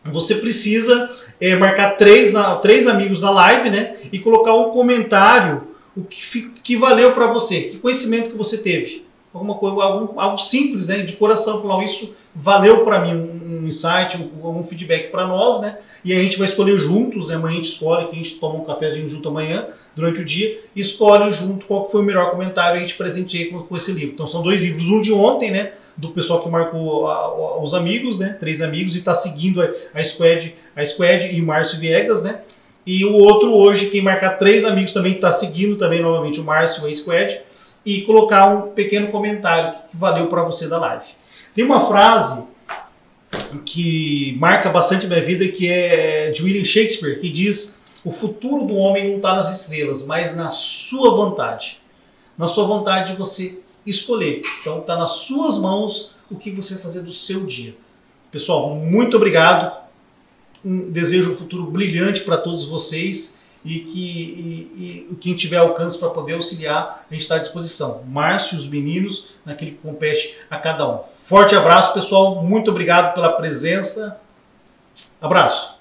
você precisa é, marcar três, na, três amigos na live, né? E colocar um comentário o que, que valeu para você, que conhecimento que você teve. Alguma coisa, algo, simples, né? De coração, falar isso valeu para mim, um, um insight, um, um feedback para nós, né? E a gente vai escolher juntos, né? Amanhã a gente escolhe, que a gente toma um cafezinho junto amanhã, durante o dia, e escolhe junto qual foi o melhor comentário a gente presenteia com, com esse livro. Então são dois livros, um de ontem, né? do pessoal que marcou a, a, os amigos, né? Três amigos e está seguindo a, a Squad, a Squad e o Márcio Viegas, né? E o outro hoje, quem marcar três amigos também está seguindo também novamente o Márcio e a Squad e colocar um pequeno comentário que valeu para você da live. Tem uma frase que marca bastante minha vida que é de William Shakespeare que diz: o futuro do homem não está nas estrelas, mas na sua vontade. Na sua vontade de você escolher. Então está nas suas mãos o que você vai fazer do seu dia. Pessoal, muito obrigado. Um, desejo um futuro brilhante para todos vocês e que e, e, quem tiver alcance para poder auxiliar, a gente está à disposição. Márcio os meninos, naquele que compete a cada um. Forte abraço, pessoal. Muito obrigado pela presença. Abraço.